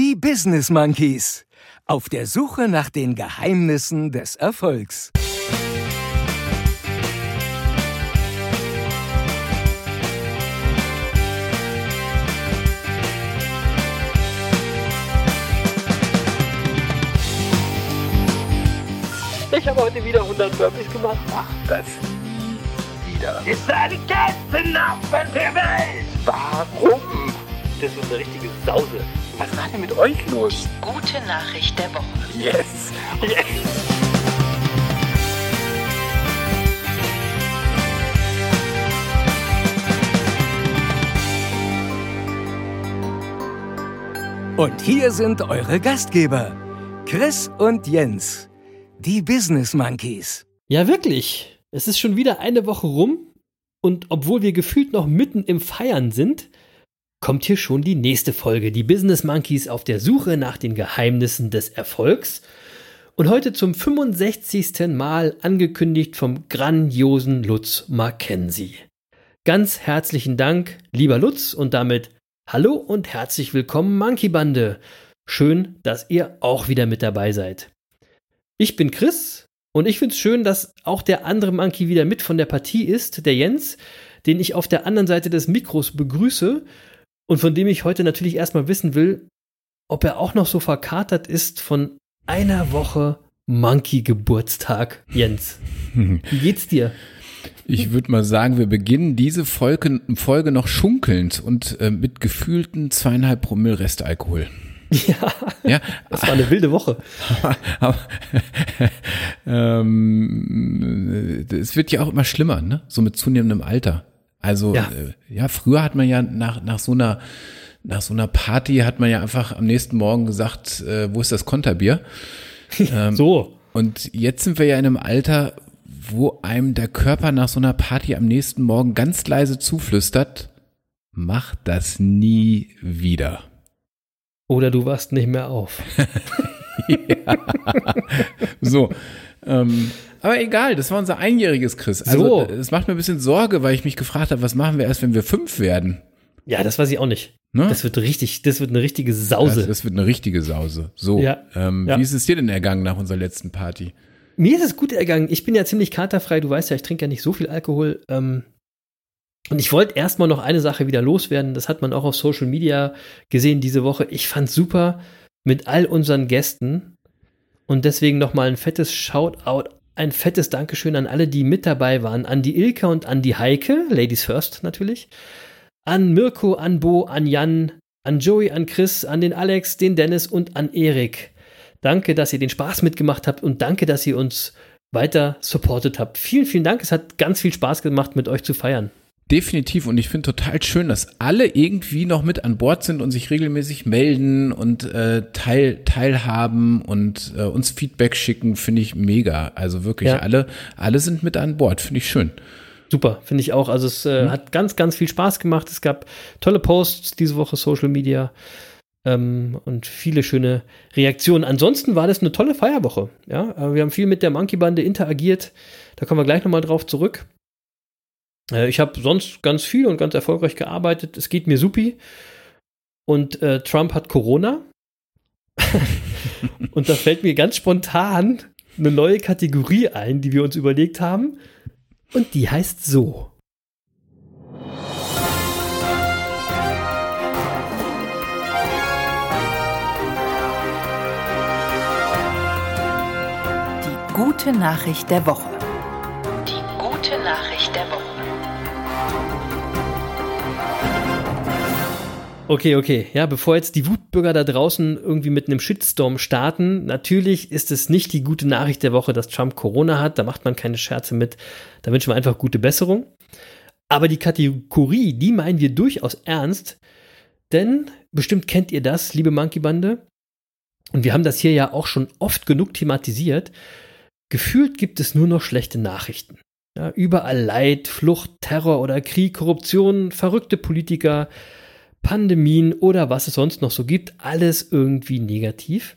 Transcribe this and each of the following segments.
Die Business Monkeys. Auf der Suche nach den Geheimnissen des Erfolgs. Ich habe heute wieder 100 Burpees gemacht. Mach das nie wieder. Ist ein Kettenapfel der Welt. Warum? Das ist eine richtige Sause. Was war denn mit euch los? Gute Nachricht der Woche. Yes. Yes. Und hier sind eure Gastgeber, Chris und Jens, die Business Monkeys. Ja, wirklich. Es ist schon wieder eine Woche rum und obwohl wir gefühlt noch mitten im Feiern sind, kommt hier schon die nächste Folge, die Business Monkeys auf der Suche nach den Geheimnissen des Erfolgs. Und heute zum 65. Mal angekündigt vom grandiosen Lutz Mackenzie. Ganz herzlichen Dank, lieber Lutz, und damit hallo und herzlich willkommen, Monkey Bande. Schön, dass ihr auch wieder mit dabei seid. Ich bin Chris und ich finde es schön, dass auch der andere Monkey wieder mit von der Partie ist, der Jens, den ich auf der anderen Seite des Mikros begrüße und von dem ich heute natürlich erstmal wissen will, ob er auch noch so verkatert ist von einer Woche Monkey-Geburtstag, Jens. Wie geht's dir? Ich würde mal sagen, wir beginnen diese Folge, Folge noch schunkelnd und äh, mit gefühlten zweieinhalb Promille Restalkohol. Ja, Ja, das war eine wilde Woche. aber ähm, es wird ja auch immer schlimmer, ne? So mit zunehmendem Alter. Also Ja. äh, ja, früher hat man ja nach nach so einer nach so einer Party hat man ja einfach am nächsten Morgen gesagt, äh, wo ist das Konterbier? Ähm, So, Und jetzt sind wir ja in einem Alter, wo einem der Körper nach so einer Party am nächsten Morgen ganz leise zuflüstert, mach das nie wieder. oder du wachst nicht mehr auf. So. Ähm, aber egal, das war unser einjähriges Chris. Also So. es macht mir ein bisschen Sorge, weil ich mich gefragt habe, was machen wir erst, wenn wir fünf werden? Ja, das weiß ich auch nicht. Ne? Das wird richtig, das wird eine richtige Das, Sause. das wird eine richtige Sause. So. Ja. Ähm, Ja. Wie ist es dir denn ergangen nach unserer letzten Party? Mir ist es gut ergangen. Ich bin ja ziemlich katerfrei. Du weißt ja, ich trinke ja nicht so viel Alkohol. Ähm, und ich wollte erstmal noch eine Sache wieder loswerden. Das hat man auch auf Social Media gesehen diese Woche. Ich fand super mit all unseren Gästen. Und deswegen nochmal ein fettes Shoutout, ein fettes Dankeschön an alle, die mit dabei waren. An die Ilka und an die Heike, Ladies First natürlich. An Mirko, an Bo, an Jan, an Joey, an Chris, an den Alex, den Dennis und an Erik. Danke, dass ihr den Spaß mitgemacht habt und danke, dass ihr uns weiter supportet habt. Vielen, vielen Dank. Es hat ganz viel Spaß gemacht, mit euch zu feiern. Definitiv. Und ich finde total schön, dass alle irgendwie noch mit an Bord sind und sich regelmäßig melden und äh, teil, teilhaben und äh, uns Feedback schicken, finde ich mega. Also wirklich, Ja. alle, alle sind mit an Bord, finde ich schön. Super, finde ich auch. Also es äh, hat ganz, ganz viel Spaß gemacht. Es gab tolle Posts diese Woche, Social Media ähm, und viele schöne Reaktionen. Ansonsten war das eine tolle Feierwoche. Ja, Äh, wir haben viel mit der Monkey Bande interagiert. Da kommen wir gleich nochmal drauf zurück. Äh, ich habe sonst ganz viel und ganz erfolgreich gearbeitet. Es geht mir supi. Und äh, Trump hat Corona. und da fällt mir ganz spontan eine neue Kategorie ein, die wir uns überlegt haben. Und die heißt so. Die gute Nachricht der Woche. Okay, okay. Ja, bevor jetzt die Wutbürger da draußen irgendwie mit einem Shitstorm starten, natürlich ist es nicht die gute Nachricht der Woche, dass Trump Corona hat. Da macht man keine Scherze mit. Da wünschen wir einfach gute Besserung. Aber die Kategorie, die meinen wir durchaus ernst. Denn bestimmt kennt ihr das, liebe Monkey Bande. Und wir haben das hier ja auch schon oft genug thematisiert. Gefühlt gibt es nur noch schlechte Nachrichten. Ja, überall Leid, Flucht, Terror oder Krieg, Korruption, verrückte Politiker, Pandemien oder was es sonst noch so gibt, alles irgendwie negativ.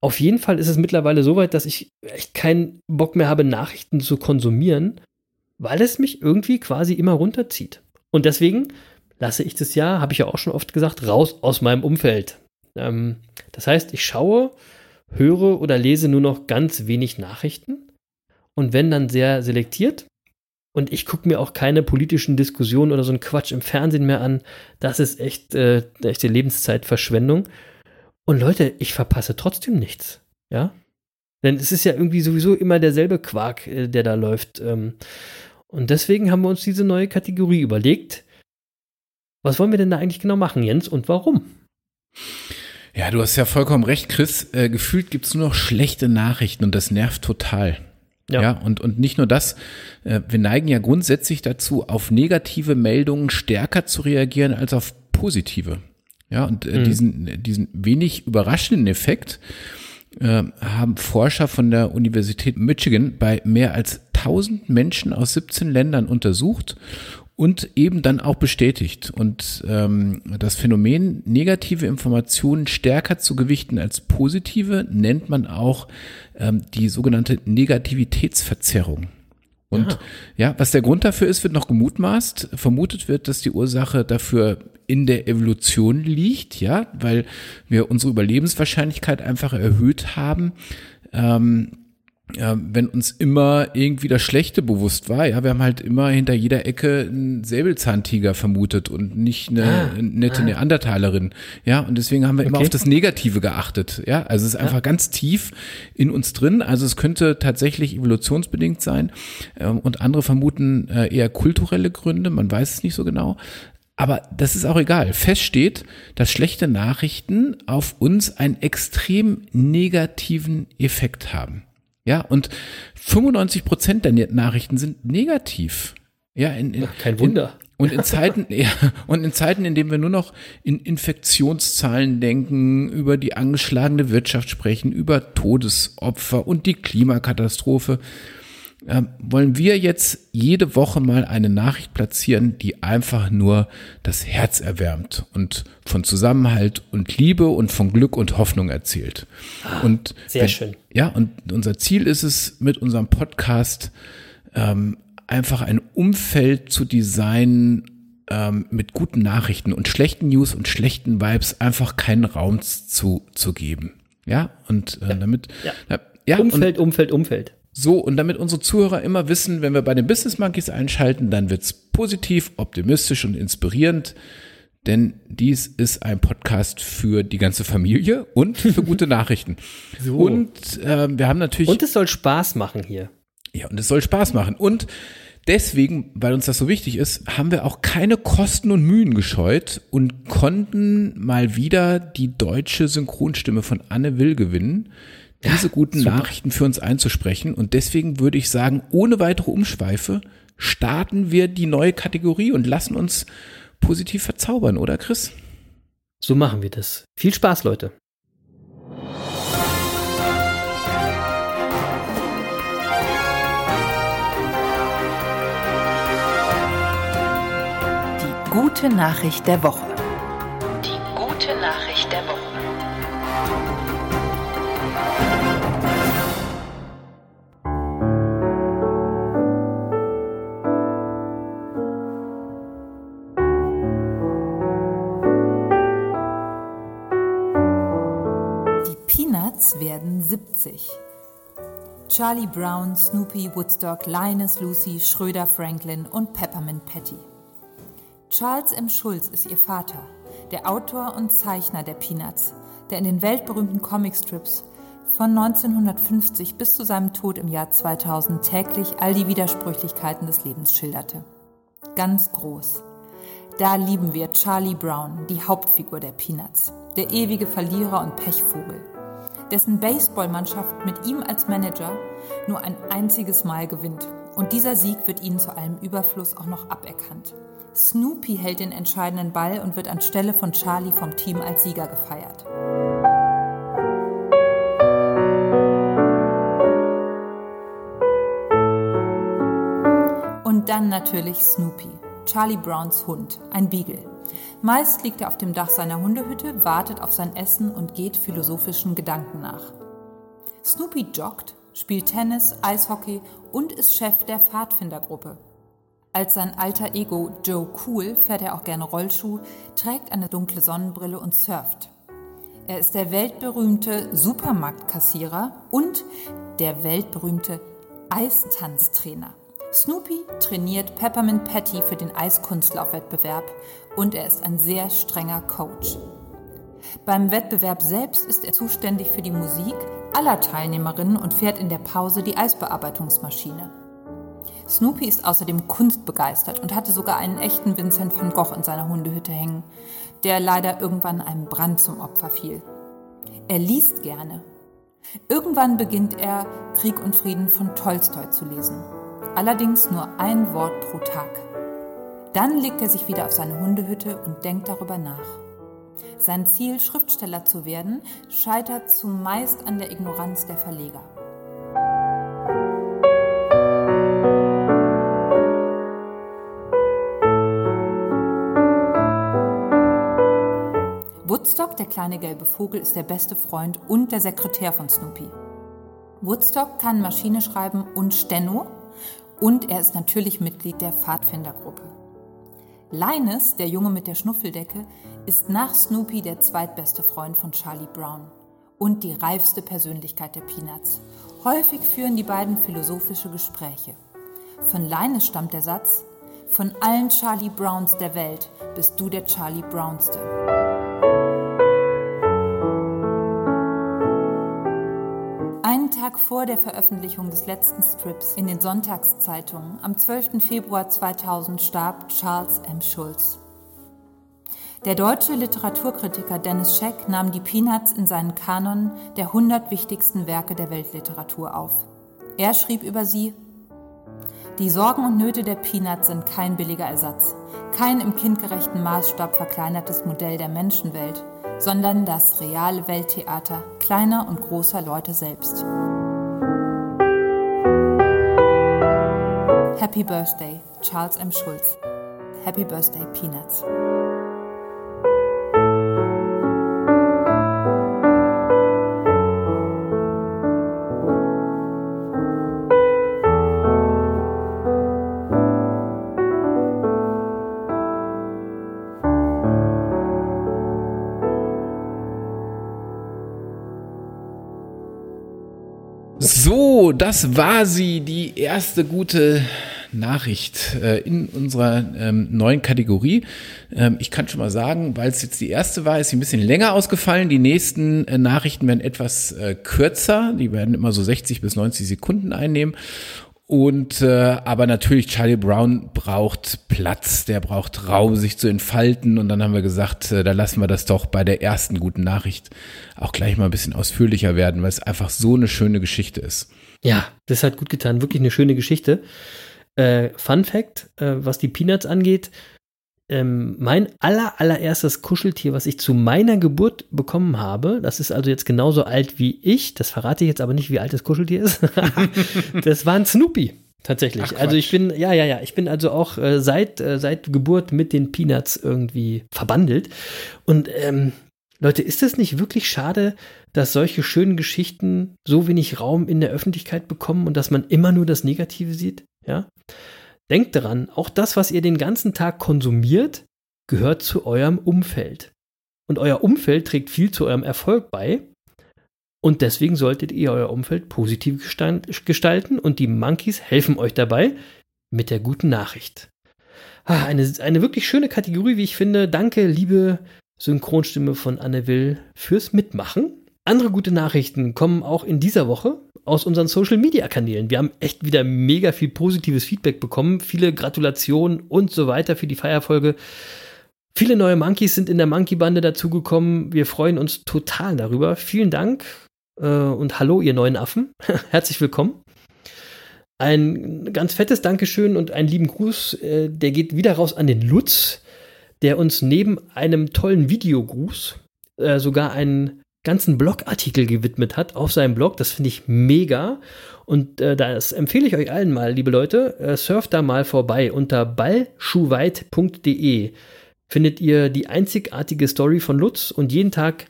Auf jeden Fall ist es mittlerweile so weit, dass ich echt keinen Bock mehr habe, Nachrichten zu konsumieren, weil es mich irgendwie quasi immer runterzieht. Und deswegen lasse ich das ja, habe ich ja auch schon oft gesagt, raus aus meinem Umfeld. Ähm, das heißt, ich schaue, höre oder lese nur noch ganz wenig Nachrichten und wenn dann sehr selektiert. Und ich gucke mir auch keine politischen Diskussionen oder so einen Quatsch im Fernsehen mehr an. Das ist echt äh, echte Lebenszeitverschwendung. Und Leute, ich verpasse trotzdem nichts. Ja. Denn es ist ja irgendwie sowieso immer derselbe Quark, äh, der da läuft. Ähm, und deswegen haben wir uns diese neue Kategorie überlegt. Was wollen wir denn da eigentlich genau machen, Jens, und warum? Ja, du hast ja vollkommen recht, Chris. Äh, gefühlt gibt es nur noch schlechte Nachrichten und das nervt total. Ja. ja, und, und nicht nur das, äh, wir neigen ja grundsätzlich dazu, auf negative Meldungen stärker zu reagieren als auf positive. Ja, und äh, mhm. diesen, diesen wenig überraschenden Effekt äh, haben Forscher von der Universität Michigan bei mehr als 1000 Menschen aus 17 Ländern untersucht und eben dann auch bestätigt. Und ähm, das Phänomen, negative Informationen stärker zu gewichten als positive, nennt man auch ähm, die sogenannte Negativitätsverzerrung. Und ja. ja, was der Grund dafür ist, wird noch gemutmaßt. Vermutet wird, dass die Ursache dafür in der Evolution liegt, ja, weil wir unsere Überlebenswahrscheinlichkeit einfach erhöht haben. Ähm, ja, wenn uns immer irgendwie das Schlechte bewusst war, ja, wir haben halt immer hinter jeder Ecke einen Säbelzahntiger vermutet und nicht eine ah, nette ah. Neandertalerin, ja, und deswegen haben wir okay. immer auf das Negative geachtet, ja, also es ist einfach ganz tief in uns drin, also es könnte tatsächlich evolutionsbedingt sein ähm, und andere vermuten äh, eher kulturelle Gründe, man weiß es nicht so genau, aber das ist auch egal. Fest steht, dass schlechte Nachrichten auf uns einen extrem negativen Effekt haben. Ja, und 95 Prozent der Nachrichten sind negativ. Ja, in, in, kein Wunder. In, und in Zeiten, ja, und in Zeiten, in denen wir nur noch in Infektionszahlen denken, über die angeschlagene Wirtschaft sprechen, über Todesopfer und die Klimakatastrophe, äh, wollen wir jetzt jede Woche mal eine Nachricht platzieren, die einfach nur das Herz erwärmt und von Zusammenhalt und Liebe und von Glück und Hoffnung erzählt. Ah, und sehr wenn, schön. Ja, und unser Ziel ist es mit unserem Podcast ähm, einfach ein Umfeld zu designen ähm, mit guten Nachrichten und schlechten News und schlechten Vibes einfach keinen Raum zu, zu geben. Ja, und äh, ja. damit. Ja. ja Umfeld, und, Umfeld, Umfeld. So, und damit unsere Zuhörer immer wissen, wenn wir bei den Business Monkeys einschalten, dann wird's positiv, optimistisch und inspirierend. Denn dies ist ein Podcast für die ganze Familie und für gute Nachrichten. So. Und äh, wir haben natürlich. Und es soll Spaß machen hier. Ja, und es soll Spaß machen. Und deswegen, weil uns das so wichtig ist, haben wir auch keine Kosten und Mühen gescheut und konnten mal wieder die deutsche Synchronstimme von Anne Will gewinnen diese guten Super. Nachrichten für uns einzusprechen. Und deswegen würde ich sagen, ohne weitere Umschweife starten wir die neue Kategorie und lassen uns positiv verzaubern, oder Chris? So machen wir das. Viel Spaß, Leute. Die gute Nachricht der Woche. 70. Charlie Brown, Snoopy, Woodstock, Linus, Lucy, Schröder, Franklin und Peppermint Patty. Charles M. Schulz ist ihr Vater, der Autor und Zeichner der Peanuts, der in den weltberühmten Comicstrips von 1950 bis zu seinem Tod im Jahr 2000 täglich all die Widersprüchlichkeiten des Lebens schilderte. Ganz groß. Da lieben wir Charlie Brown, die Hauptfigur der Peanuts, der ewige Verlierer und Pechvogel dessen Baseballmannschaft mit ihm als Manager nur ein einziges Mal gewinnt. Und dieser Sieg wird ihnen zu allem Überfluss auch noch aberkannt. Snoopy hält den entscheidenden Ball und wird anstelle von Charlie vom Team als Sieger gefeiert. Und dann natürlich Snoopy, Charlie Browns Hund, ein Beagle. Meist liegt er auf dem Dach seiner Hundehütte, wartet auf sein Essen und geht philosophischen Gedanken nach. Snoopy joggt, spielt Tennis, Eishockey und ist Chef der Pfadfindergruppe. Als sein alter Ego Joe Cool fährt er auch gerne Rollschuh, trägt eine dunkle Sonnenbrille und surft. Er ist der weltberühmte Supermarktkassierer und der weltberühmte Eistanztrainer. Snoopy trainiert Peppermint Patty für den Eiskunstlaufwettbewerb und er ist ein sehr strenger Coach. Beim Wettbewerb selbst ist er zuständig für die Musik aller Teilnehmerinnen und fährt in der Pause die Eisbearbeitungsmaschine. Snoopy ist außerdem kunstbegeistert und hatte sogar einen echten Vincent van Gogh in seiner Hundehütte hängen, der leider irgendwann einem Brand zum Opfer fiel. Er liest gerne. Irgendwann beginnt er Krieg und Frieden von Tolstoi zu lesen. Allerdings nur ein Wort pro Tag. Dann legt er sich wieder auf seine Hundehütte und denkt darüber nach. Sein Ziel, Schriftsteller zu werden, scheitert zumeist an der Ignoranz der Verleger. Woodstock, der kleine gelbe Vogel, ist der beste Freund und der Sekretär von Snoopy. Woodstock kann Maschine schreiben und Steno und er ist natürlich Mitglied der Pfadfindergruppe. Linus, der Junge mit der Schnuffeldecke, ist nach Snoopy der zweitbeste Freund von Charlie Brown und die reifste Persönlichkeit der Peanuts. Häufig führen die beiden philosophische Gespräche. Von Linus stammt der Satz, von allen Charlie Browns der Welt bist du der Charlie Brownste. Tag vor der Veröffentlichung des letzten Strips in den Sonntagszeitungen am 12. Februar 2000 starb Charles M. Schulz. Der deutsche Literaturkritiker Dennis Scheck nahm die Peanuts in seinen Kanon der 100 wichtigsten Werke der Weltliteratur auf. Er schrieb über sie, die Sorgen und Nöte der Peanuts sind kein billiger Ersatz, kein im kindgerechten Maßstab verkleinertes Modell der Menschenwelt, sondern das reale Welttheater kleiner und großer Leute selbst. Happy Birthday, Charles M. Schulz. Happy Birthday, Peanuts. Das war sie, die erste gute Nachricht äh, in unserer ähm, neuen Kategorie. Ähm, ich kann schon mal sagen, weil es jetzt die erste war, ist sie ein bisschen länger ausgefallen. Die nächsten äh, Nachrichten werden etwas äh, kürzer. Die werden immer so 60 bis 90 Sekunden einnehmen. Und äh, aber natürlich, Charlie Brown braucht Platz, der braucht Raum, sich zu entfalten. Und dann haben wir gesagt, äh, da lassen wir das doch bei der ersten guten Nachricht auch gleich mal ein bisschen ausführlicher werden, weil es einfach so eine schöne Geschichte ist. Ja, das hat gut getan. Wirklich eine schöne Geschichte. Äh, Fun Fact, äh, was die Peanuts angeht, ähm, mein aller, allererstes Kuscheltier, was ich zu meiner Geburt bekommen habe, das ist also jetzt genauso alt wie ich, das verrate ich jetzt aber nicht, wie alt das Kuscheltier ist, das war ein Snoopy. Tatsächlich. Ach, also ich bin, ja, ja, ja, ich bin also auch äh, seit, äh, seit Geburt mit den Peanuts irgendwie verbandelt. Und ähm, Leute, ist es nicht wirklich schade, dass solche schönen Geschichten so wenig Raum in der Öffentlichkeit bekommen und dass man immer nur das Negative sieht? Ja? Denkt daran, auch das, was ihr den ganzen Tag konsumiert, gehört zu eurem Umfeld. Und euer Umfeld trägt viel zu eurem Erfolg bei. Und deswegen solltet ihr euer Umfeld positiv gestalten und die Monkeys helfen euch dabei mit der guten Nachricht. Ah, eine, eine wirklich schöne Kategorie, wie ich finde. Danke, liebe Synchronstimme von Anne Will, fürs Mitmachen. Andere gute Nachrichten kommen auch in dieser Woche aus unseren Social Media Kanälen. Wir haben echt wieder mega viel positives Feedback bekommen, viele Gratulationen und so weiter für die Feierfolge. Viele neue Monkeys sind in der Monkey Bande dazugekommen. Wir freuen uns total darüber. Vielen Dank äh, und hallo, ihr neuen Affen. Herzlich willkommen. Ein ganz fettes Dankeschön und einen lieben Gruß, äh, der geht wieder raus an den Lutz, der uns neben einem tollen Videogruß äh, sogar einen ganzen Blogartikel gewidmet hat auf seinem Blog. Das finde ich mega. Und äh, das empfehle ich euch allen mal, liebe Leute. Äh, surft da mal vorbei unter ballschuhweit.de. Findet ihr die einzigartige Story von Lutz und jeden Tag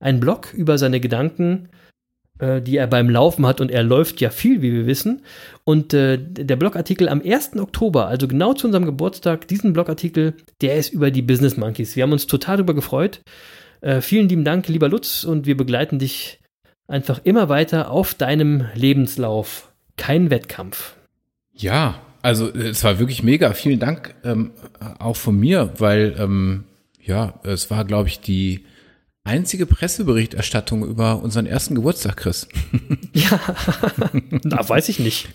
einen Blog über seine Gedanken, äh, die er beim Laufen hat. Und er läuft ja viel, wie wir wissen. Und äh, der Blogartikel am 1. Oktober, also genau zu unserem Geburtstag, diesen Blogartikel, der ist über die Business Monkeys. Wir haben uns total darüber gefreut. Äh, vielen lieben Dank, lieber Lutz, und wir begleiten dich einfach immer weiter auf deinem Lebenslauf. Kein Wettkampf. Ja, also es war wirklich mega. Vielen Dank ähm, auch von mir, weil ähm, ja, es war, glaube ich, die einzige Presseberichterstattung über unseren ersten Geburtstag, Chris. Ja, da weiß ich nicht.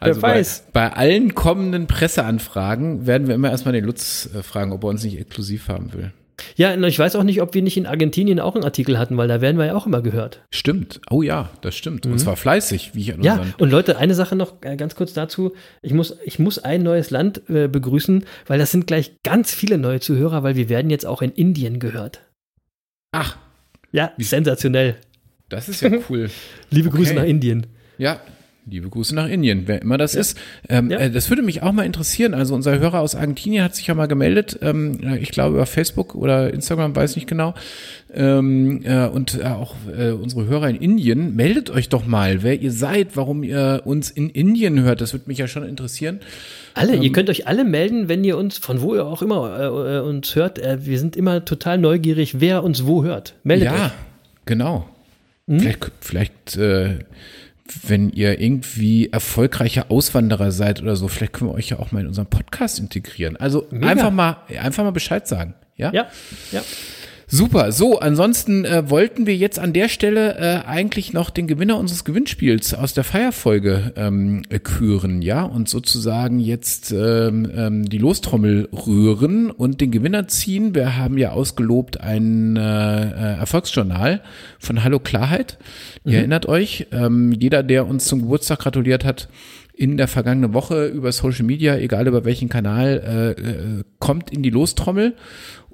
Also Wer weiß. Bei, bei allen kommenden Presseanfragen werden wir immer erstmal den Lutz äh, fragen, ob er uns nicht exklusiv haben will. Ja, und ich weiß auch nicht, ob wir nicht in Argentinien auch einen Artikel hatten, weil da werden wir ja auch immer gehört. Stimmt. Oh ja, das stimmt. Und zwar fleißig, wie ich an Mhm. Ja, und Leute, eine Sache noch äh, ganz kurz dazu. Ich muss, ich muss ein neues Land äh, begrüßen, weil das sind gleich ganz viele neue Zuhörer, weil wir werden jetzt auch in Indien gehört. Ach, Ja, sensationell. das ist ja cool. Liebe Grüße Okay. nach Indien. Ja, liebe Grüße nach Indien, wer immer das ist. Ähm, Ja. äh, das würde mich auch mal interessieren. Also unser Hörer aus Argentinien hat sich ja mal gemeldet, ähm, äh, ich glaube über Facebook oder Instagram, weiß nicht genau. Ähm, äh, und äh, auch äh, unsere Hörer in Indien, meldet euch doch mal, wer ihr seid, warum ihr uns in Indien hört. Das würde mich ja schon interessieren. Alle, Ähm, ihr könnt euch alle melden, wenn ihr uns, von wo ihr auch immer äh, äh, uns hört. Äh, wir sind immer total neugierig, wer uns wo hört. Meldet ja, euch. genau. Hm? Vielleicht, vielleicht äh, wenn ihr irgendwie erfolgreicher Auswanderer seid oder so, vielleicht können wir euch ja auch mal in unseren Podcast integrieren. Also Mega. einfach mal, einfach mal Bescheid sagen. Ja, Ja, ja. Super. So, ansonsten äh, wollten wir jetzt an der Stelle äh, eigentlich noch den Gewinner unseres Gewinnspiels aus der Feierfolge ähm, äh, küren, ja, und sozusagen jetzt ähm, ähm, die Lostrommel rühren und den Gewinner ziehen. Wir haben ja ausgelobt ein äh, äh, Erfolgsjournal von Hallo Klarheit. Ihr erinnert euch, ähm, jeder, der uns zum Geburtstag gratuliert hat, in der vergangenen Woche über Social Media, egal über welchen Kanal, äh, äh, kommt in die Lostrommel.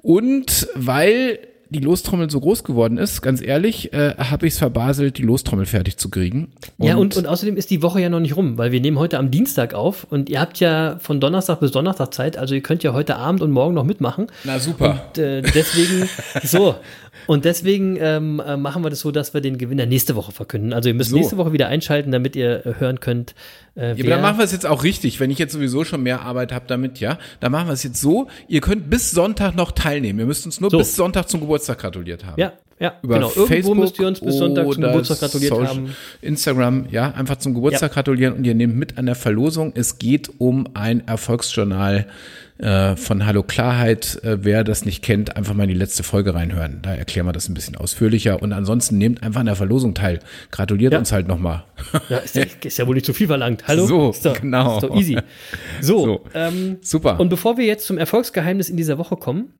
Und weil die Lostrommel so groß geworden ist, ganz ehrlich, äh, habe ich es verbaselt, die Lostrommel fertig zu kriegen. ja, und, und außerdem ist die Woche ja noch nicht rum, weil wir nehmen heute am Dienstag auf und ihr habt ja von Donnerstag bis Donnerstag Zeit, also ihr könnt ja heute Abend und morgen noch mitmachen. na super. Und äh, deswegen, so, und deswegen ähm, äh, machen wir das so, dass wir den Gewinner nächste Woche verkünden. Also ihr müsst So. nächste Woche wieder einschalten, damit ihr äh, hören könnt, äh, Ja, aber dann machen wir es jetzt auch richtig, wenn ich jetzt sowieso schon mehr Arbeit habe damit, ja. Dann machen wir es jetzt so, ihr könnt bis Sonntag noch teilnehmen. Ihr müsst uns nur So. bis Sonntag zum Geburtstag gratuliert haben. Ja, ja, Über genau. Irgendwo Facebook müsst ihr uns bis Sonntag zum Geburtstag gratuliert Social- haben. Instagram, ja, einfach zum Geburtstag Ja. gratulieren und ihr nehmt mit an der Verlosung. Es geht um ein Erfolgsjournal äh, von Hallo Klarheit. Äh, wer das nicht kennt, einfach mal in die letzte Folge reinhören. Da erklären wir das ein bisschen ausführlicher. Und ansonsten nehmt einfach an der Verlosung teil. Gratuliert Ja. uns halt nochmal. Ja, ist, ja, ist ja wohl nicht zu viel verlangt. Hallo? So, ist doch, genau. Ist doch easy. So, So. Ähm, Super. und bevor wir jetzt zum Erfolgsgeheimnis in dieser Woche kommen,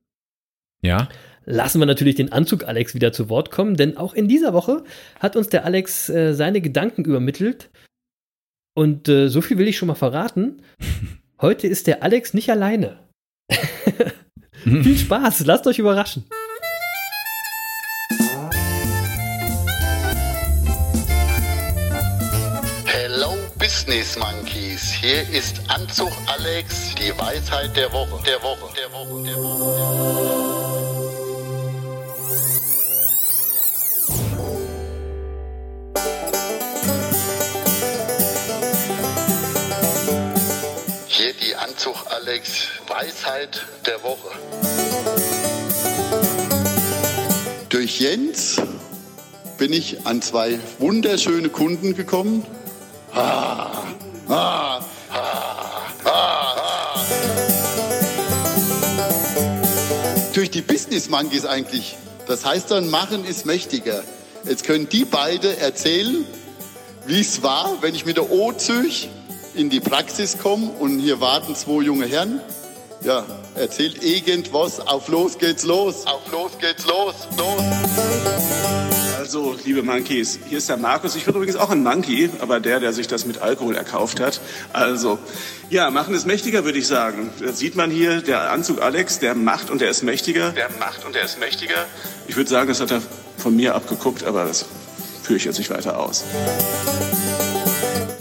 ja. lassen wir natürlich den Anzug Alex wieder zu Wort kommen, denn auch in dieser Woche hat uns der Alex äh, seine Gedanken übermittelt. Und äh, so viel will ich schon mal verraten. Heute ist der Alex nicht alleine. Viel Spaß, lasst euch überraschen. Hello Business Monkeys, hier ist Anzug Alex, die Weisheit der Woche, der Woche, der Woche, der Woche. Der Woche. Alex, Weisheit der Woche. Durch Jens bin ich an zwei wunderschöne Kunden gekommen. Ah, ah, ah. Durch die Business Monkeys eigentlich. Das heißt dann, machen ist mächtiger. Jetzt können die beide erzählen, wie es war, wenn ich mit der O-Züg in die Praxis komme und hier warten zwei junge Herren. Ja, erzählt irgendwas. Auf los geht's los. Auf los geht's los. Los. Also, liebe Monkeys, hier ist der Markus. Ich bin übrigens auch ein Monkey, aber der, der sich das mit Alkohol erkauft hat. Also, ja, machen ist mächtiger, würde ich sagen. Das sieht man hier, der Anzug Alex, der macht und der ist mächtiger. Der macht und der ist mächtiger. Ich würde sagen, das hat er von mir abgeguckt, aber das führe ich jetzt nicht weiter aus.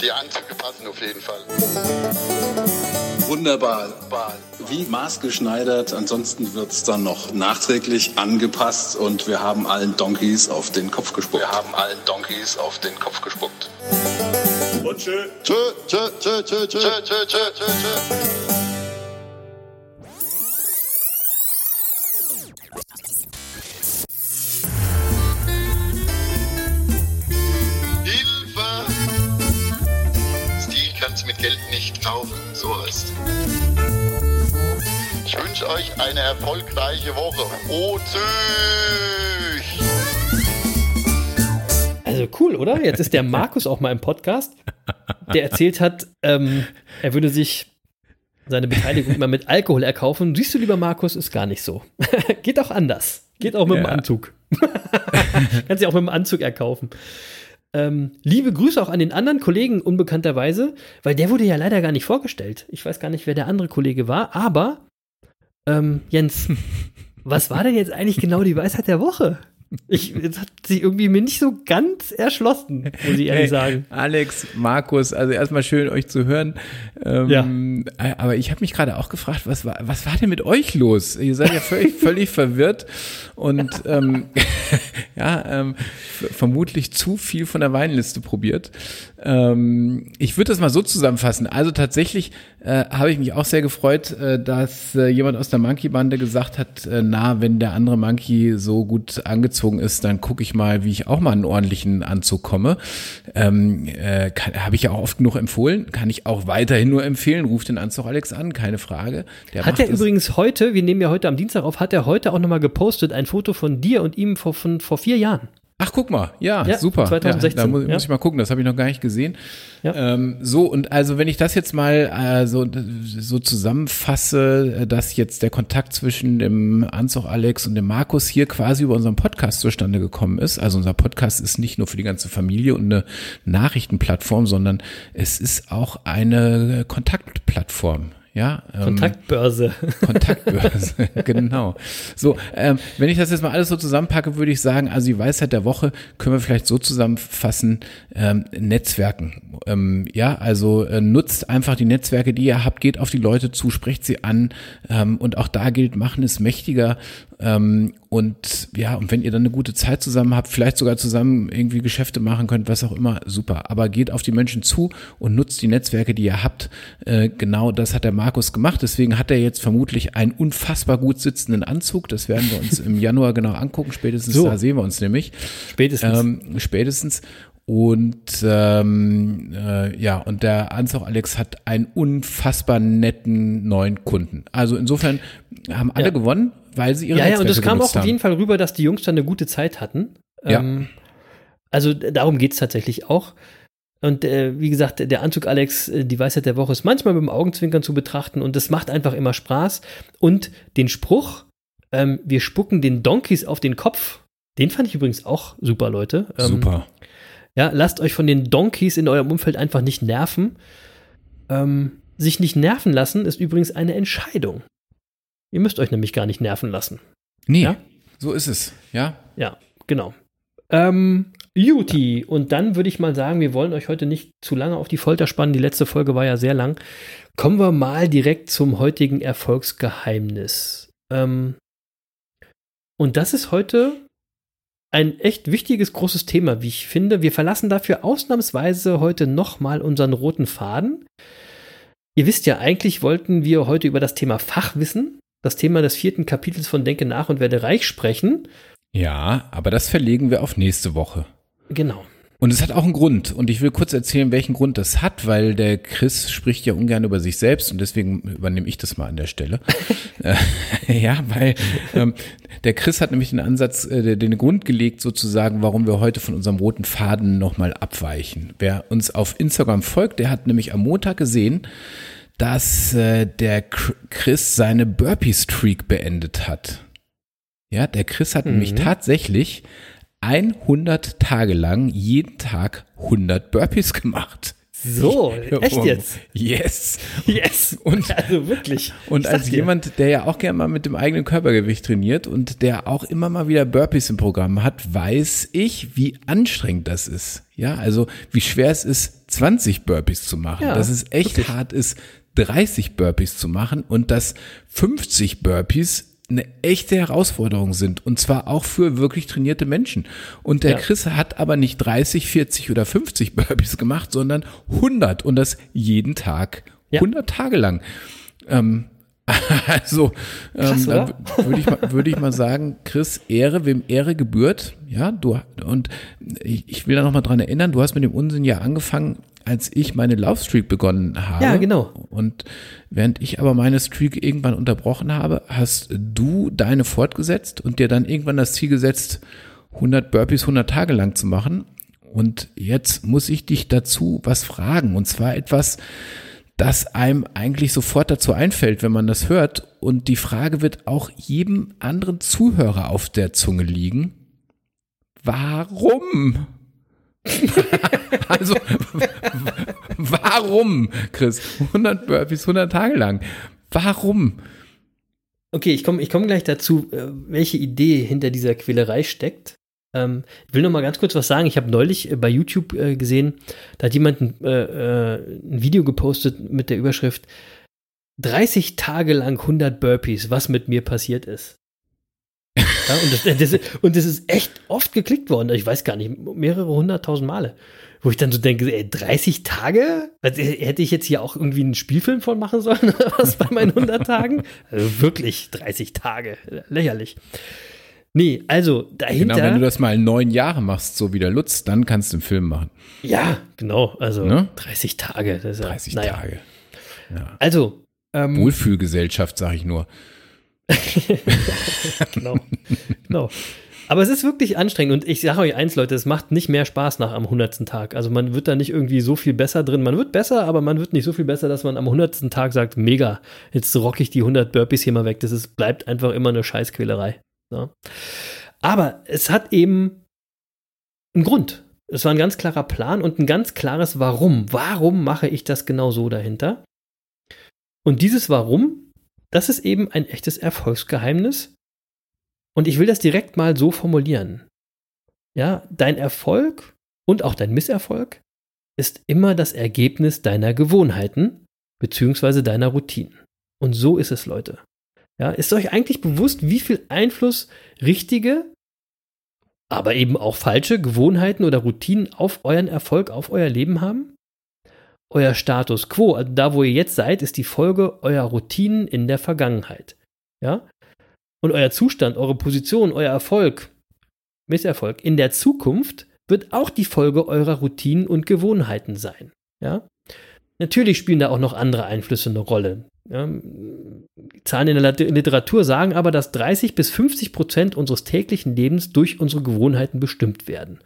Die Anzüge passen auf jeden Fall. Wunderbar. Wie maßgeschneidert. Ansonsten wird es dann noch nachträglich angepasst und wir haben allen Donkeys auf den Kopf gespuckt. Wir haben allen Donkeys auf den Kopf gespuckt. Und tschö. Tschö, tschö, tschö, tschö, tschö, tschö, tschö, tschö, tschö. so heißt. Ich wünsche euch eine erfolgreiche Woche. O Züch! Also cool, oder? Jetzt ist der Markus auch mal im Podcast, der erzählt hat, ähm, er würde sich seine Beteiligung immer mit Alkohol erkaufen. Siehst du, lieber Markus, ist gar nicht so. Geht auch anders. Geht auch mit dem Ja. Anzug. Kannst du auch mit dem Anzug erkaufen. Ähm, liebe Grüße auch an den anderen Kollegen unbekannterweise, weil der wurde ja leider gar nicht vorgestellt. Ich weiß gar nicht, wer der andere Kollege war, aber ähm, Jens, was war denn jetzt eigentlich genau die Weisheit der Woche? Ich, das hat sich irgendwie mir nicht so ganz erschlossen, muss ich ehrlich Hey, sagen. Alex, Markus, also erstmal schön euch zu hören. Ähm, Aber ich habe mich gerade auch gefragt, was war, was war denn mit euch los? Ihr seid ja völlig, völlig verwirrt und ähm, ja, ähm, vermutlich zu viel von der Weinliste probiert. Ähm, ich würde das mal so zusammenfassen. Also tatsächlich äh, habe ich mich auch sehr gefreut, äh, dass äh, jemand aus der Monkey-Bande gesagt hat, äh, na, wenn der andere Monkey so gut angezogen ist, dann gucke ich mal, wie ich auch mal einen ordentlichen Anzug komme. Ähm, äh, habe ich ja auch oft genug empfohlen, kann ich auch weiterhin nur empfehlen. Ruft den Anzug Alex an, keine Frage. Der Hat er übrigens heute, wir nehmen ja heute am Dienstag auf, hat er heute auch nochmal gepostet, ein Foto von dir und ihm vor, von, vor vier Jahren. Ach, guck mal, ja, Ja, super. 2016, Ja, da muss, ja. muss ich mal gucken, das habe ich noch gar nicht gesehen. Ähm, so, und also wenn ich das jetzt mal äh, so, so zusammenfasse, äh, dass jetzt der Kontakt zwischen dem Anzug Alex und dem Markus hier quasi über unseren Podcast zustande gekommen ist. Also unser Podcast ist nicht nur für die ganze Familie und eine Nachrichtenplattform, sondern es ist auch eine Kontaktplattform. Ja, ähm, Kontaktbörse. Kontaktbörse, genau. So, ähm, wenn ich das jetzt mal alles so zusammenpacke, würde ich sagen, also die Weisheit der Woche können wir vielleicht so zusammenfassen, ähm, Netzwerken. Ähm, ja, also äh, nutzt einfach die Netzwerke, die ihr habt, geht auf die Leute zu, sprecht sie an ähm, und auch da gilt, machen ist mächtiger ähm, und ja, und wenn ihr dann eine gute Zeit zusammen habt, vielleicht sogar zusammen irgendwie Geschäfte machen könnt, was auch immer, super. Aber geht auf die Menschen zu und nutzt die Netzwerke, die ihr habt. Äh, genau das hat der Markus gemacht. Deswegen hat er jetzt vermutlich einen unfassbar gut sitzenden Anzug. Das werden wir uns im Januar genau angucken. Spätestens So. da sehen wir uns nämlich. Spätestens. Ähm, spätestens. Und ähm, äh, ja, und der Anzug Alex hat einen unfassbar netten neuen Kunden. Also insofern haben alle Ja. gewonnen, weil sie ihre ja, ja, und Netzwerke es kam auch auf haben. jeden Fall rüber, dass die Jungs da eine gute Zeit hatten. Ja. Ähm, also d- darum geht es tatsächlich auch. Und äh, wie gesagt, der Anzug Alex, äh, die Weisheit der Woche ist manchmal mit dem Augenzwinkern zu betrachten und das macht einfach immer Spaß. Und den Spruch, ähm, wir spucken den Donkeys auf den Kopf, den fand ich übrigens auch super, Leute. Ähm, Super. Ja, lasst euch von den Donkeys in eurem Umfeld einfach nicht nerven. Ähm, sich nicht nerven lassen ist übrigens eine Entscheidung. Ihr müsst euch nämlich gar nicht nerven lassen. Nee, Ja? so ist es. Ja, Ja, genau. Ähm, Juti, und dann würde ich mal sagen, wir wollen euch heute nicht zu lange auf die Folter spannen. Die letzte Folge war ja sehr lang. Kommen wir mal direkt zum heutigen Erfolgsgeheimnis. Ähm, und das ist heute ein echt wichtiges, großes Thema, wie ich finde. Wir verlassen dafür ausnahmsweise heute nochmal unseren roten Faden. Ihr wisst ja, eigentlich wollten wir heute über das Thema Fachwissen, das Thema des vierten Kapitels von Denke nach und werde reich sprechen. ja, aber das verlegen wir auf nächste Woche. Genau. Und es hat auch einen Grund. Und ich will kurz erzählen, welchen Grund das hat, weil der Chris spricht ja ungern über sich selbst und deswegen übernehme ich das mal an der Stelle. Äh, ja, weil ähm, der Chris hat nämlich den Ansatz, äh, den Grund gelegt, sozusagen, warum wir heute von unserem roten Faden nochmal abweichen. Wer uns auf Instagram folgt, der hat nämlich am Montag gesehen, dass äh, der Chr- Chris seine Burpee-Streak beendet hat. Ja, der Chris hat nämlich tatsächlich 100 Tage lang jeden Tag 100 Burpees gemacht. So, echt jetzt? Yes. Yes. Und- also wirklich. Und Ich als jemand, der ja auch gerne mal mit dem eigenen Körpergewicht trainiert und der auch immer mal wieder Burpees im Programm hat, weiß ich, wie anstrengend das ist. Ja, also wie schwer es ist, 20 Burpees zu machen. Ja, dass es echt wirklich. hart ist, 30 Burpees zu machen und dass 50 Burpees eine echte Herausforderung sind und zwar auch für wirklich trainierte Menschen. Und der Ja. Chris hat aber nicht 30, 40 oder 50 Burpees gemacht, sondern 100 und das jeden Tag, Ja. 100 Tage lang. Ähm, also, ähm, würde ich, mal- würde ich mal sagen, Chris, Ehre, wem Ehre gebührt. Ja, du, und ich, ich will da nochmal dran erinnern, du hast mit dem Unsinn ja angefangen, als ich meine Laufstreak begonnen habe. Ja, genau. Und während ich aber meine Streak irgendwann unterbrochen habe, hast du deine fortgesetzt und dir dann irgendwann das Ziel gesetzt, 100 Burpees 100 Tage lang zu machen. Und jetzt muss ich dich dazu was fragen. Und zwar etwas, das einem eigentlich sofort dazu einfällt, wenn man das hört. Und die Frage wird auch jedem anderen Zuhörer auf der Zunge liegen. Warum? also, warum, Chris? 100 Burpees 100 Tage lang. Warum? Okay, ich komme ich komm gleich dazu, äh, welche Idee hinter dieser Quälerei steckt. Ähm, ich will noch mal ganz kurz was sagen. Ich habe neulich äh, bei YouTube äh, gesehen, da hat jemand ein, äh, äh ein Video gepostet mit der Überschrift 30 Tage lang 100 Burpees, was mit mir passiert ist. Ja, und, das, das, und, das, ist echt oft geklickt worden. Ich weiß gar nicht, mehrere hunderttausend Male. Wo ich dann so denke, ey, 30 Tage? Also, hätte ich jetzt hier auch irgendwie einen Spielfilm von machen sollen was bei meinen 100 Tagen? Also wirklich 30 Tage. Lächerlich. Nee, also dahinter. Genau, wenn du das mal neun Jahre machst, so wie der Lutz, dann kannst du einen Film machen. Ja, genau. Also ne? 30 Tage. Das ist 30 naja. Tage. Ja. Also. Ähm, Wohlfühlgesellschaft, sage ich nur. genau. genau. Aber es ist wirklich anstrengend und ich sage euch eins, Leute, es macht nicht mehr Spaß nach am 100. Tag. Also man wird da nicht irgendwie so viel besser drin. Man wird besser, aber man wird nicht so viel besser, dass man am 100. Tag sagt, mega, jetzt rock ich die 100 Burpees hier mal weg. Das ist, bleibt einfach immer eine Scheißquälerei. Ja. Aber es hat eben einen Grund. Es war ein ganz klarer Plan und ein ganz klares Warum. Warum mache ich das genau so dahinter? Und dieses Warum das ist eben ein echtes Erfolgsgeheimnis. Und ich will das direkt mal so formulieren. Ja, dein Erfolg und auch dein Misserfolg ist immer das Ergebnis deiner Gewohnheiten bzw. deiner Routinen. Und so ist es, Leute. Ja, ist euch eigentlich bewusst, wie viel Einfluss richtige, aber eben auch falsche Gewohnheiten oder Routinen auf euren Erfolg, auf euer Leben haben? Euer Status quo, also da wo ihr jetzt seid, ist die Folge eurer Routinen in der Vergangenheit. Ja? Und euer Zustand, eure Position, euer Erfolg, Misserfolg in der Zukunft wird auch die Folge eurer Routinen und Gewohnheiten sein. Ja? Natürlich spielen da auch noch andere Einflüsse eine Rolle. Ja? Zahlen in der Literatur sagen aber, dass 30 bis 50 Prozent unseres täglichen Lebens durch unsere Gewohnheiten bestimmt werden.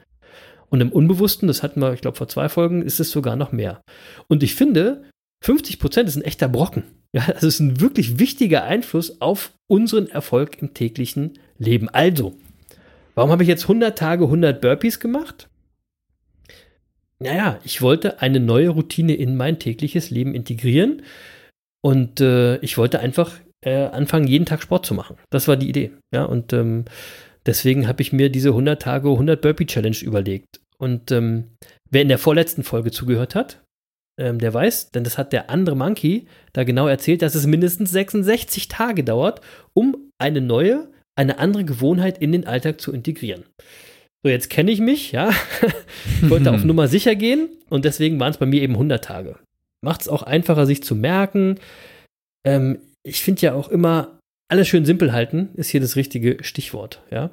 Und im Unbewussten, das hatten wir, ich glaube, vor zwei Folgen, ist es sogar noch mehr. Und ich finde, 50 Prozent ist ein echter Brocken. Ja, das ist ein wirklich wichtiger Einfluss auf unseren Erfolg im täglichen Leben. Also, warum habe ich jetzt 100 Tage 100 Burpees gemacht? Naja, ich wollte eine neue Routine in mein tägliches Leben integrieren und äh, ich wollte einfach äh, anfangen, jeden Tag Sport zu machen. Das war die Idee. Ja, und ähm, deswegen habe ich mir diese 100 Tage 100 Burpee Challenge überlegt. Und ähm, wer in der vorletzten Folge zugehört hat, ähm, der weiß, denn das hat der andere Monkey da genau erzählt, dass es mindestens 66 Tage dauert, um eine neue, eine andere Gewohnheit in den Alltag zu integrieren. So, jetzt kenne ich mich, ja. ich wollte auf Nummer sicher gehen und deswegen waren es bei mir eben 100 Tage. Macht es auch einfacher, sich zu merken. Ähm, ich finde ja auch immer, alles schön simpel halten, ist hier das richtige Stichwort, ja.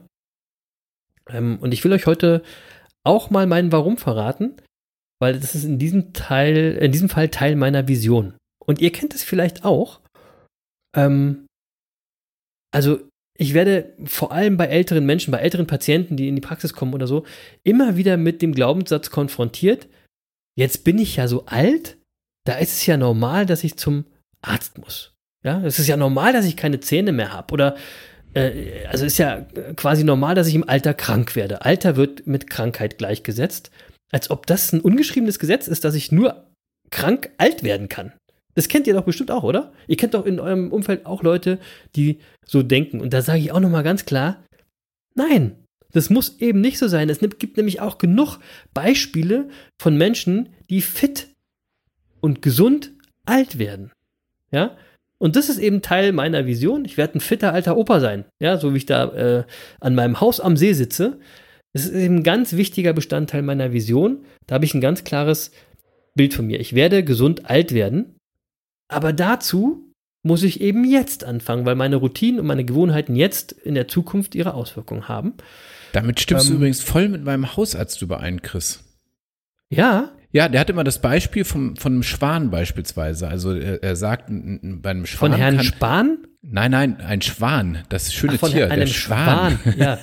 Ähm, und ich will euch heute auch mal meinen Warum verraten, weil das ist in diesem Teil, in diesem Fall Teil meiner Vision. Und ihr kennt es vielleicht auch. Ähm, also ich werde vor allem bei älteren Menschen, bei älteren Patienten, die in die Praxis kommen oder so, immer wieder mit dem Glaubenssatz konfrontiert, jetzt bin ich ja so alt, da ist es ja normal, dass ich zum Arzt muss. Ja, es ist ja normal, dass ich keine Zähne mehr habe oder äh, also ist ja quasi normal, dass ich im Alter krank werde. Alter wird mit Krankheit gleichgesetzt, als ob das ein ungeschriebenes Gesetz ist, dass ich nur krank alt werden kann. Das kennt ihr doch bestimmt auch, oder? Ihr kennt doch in eurem Umfeld auch Leute, die so denken. Und da sage ich auch nochmal ganz klar, nein, das muss eben nicht so sein. Es gibt nämlich auch genug Beispiele von Menschen, die fit und gesund alt werden. Ja, und das ist eben Teil meiner Vision. Ich werde ein fitter alter Opa sein. Ja, so wie ich da äh, an meinem Haus am See sitze. Das ist eben ein ganz wichtiger Bestandteil meiner Vision. Da habe ich ein ganz klares Bild von mir. Ich werde gesund alt werden. Aber dazu muss ich eben jetzt anfangen, weil meine Routinen und meine Gewohnheiten jetzt in der Zukunft ihre Auswirkungen haben. Damit stimmst ähm, du übrigens voll mit meinem Hausarzt überein, Chris. Ja. Ja, der hat immer das Beispiel vom, von einem Schwan beispielsweise. Also er, er sagt bei einem Schwan. Von Herrn kann, Spahn? Nein, nein, ein Schwan, das schöne Ach, von Tier, einem der Schwan. Schwan. Ja.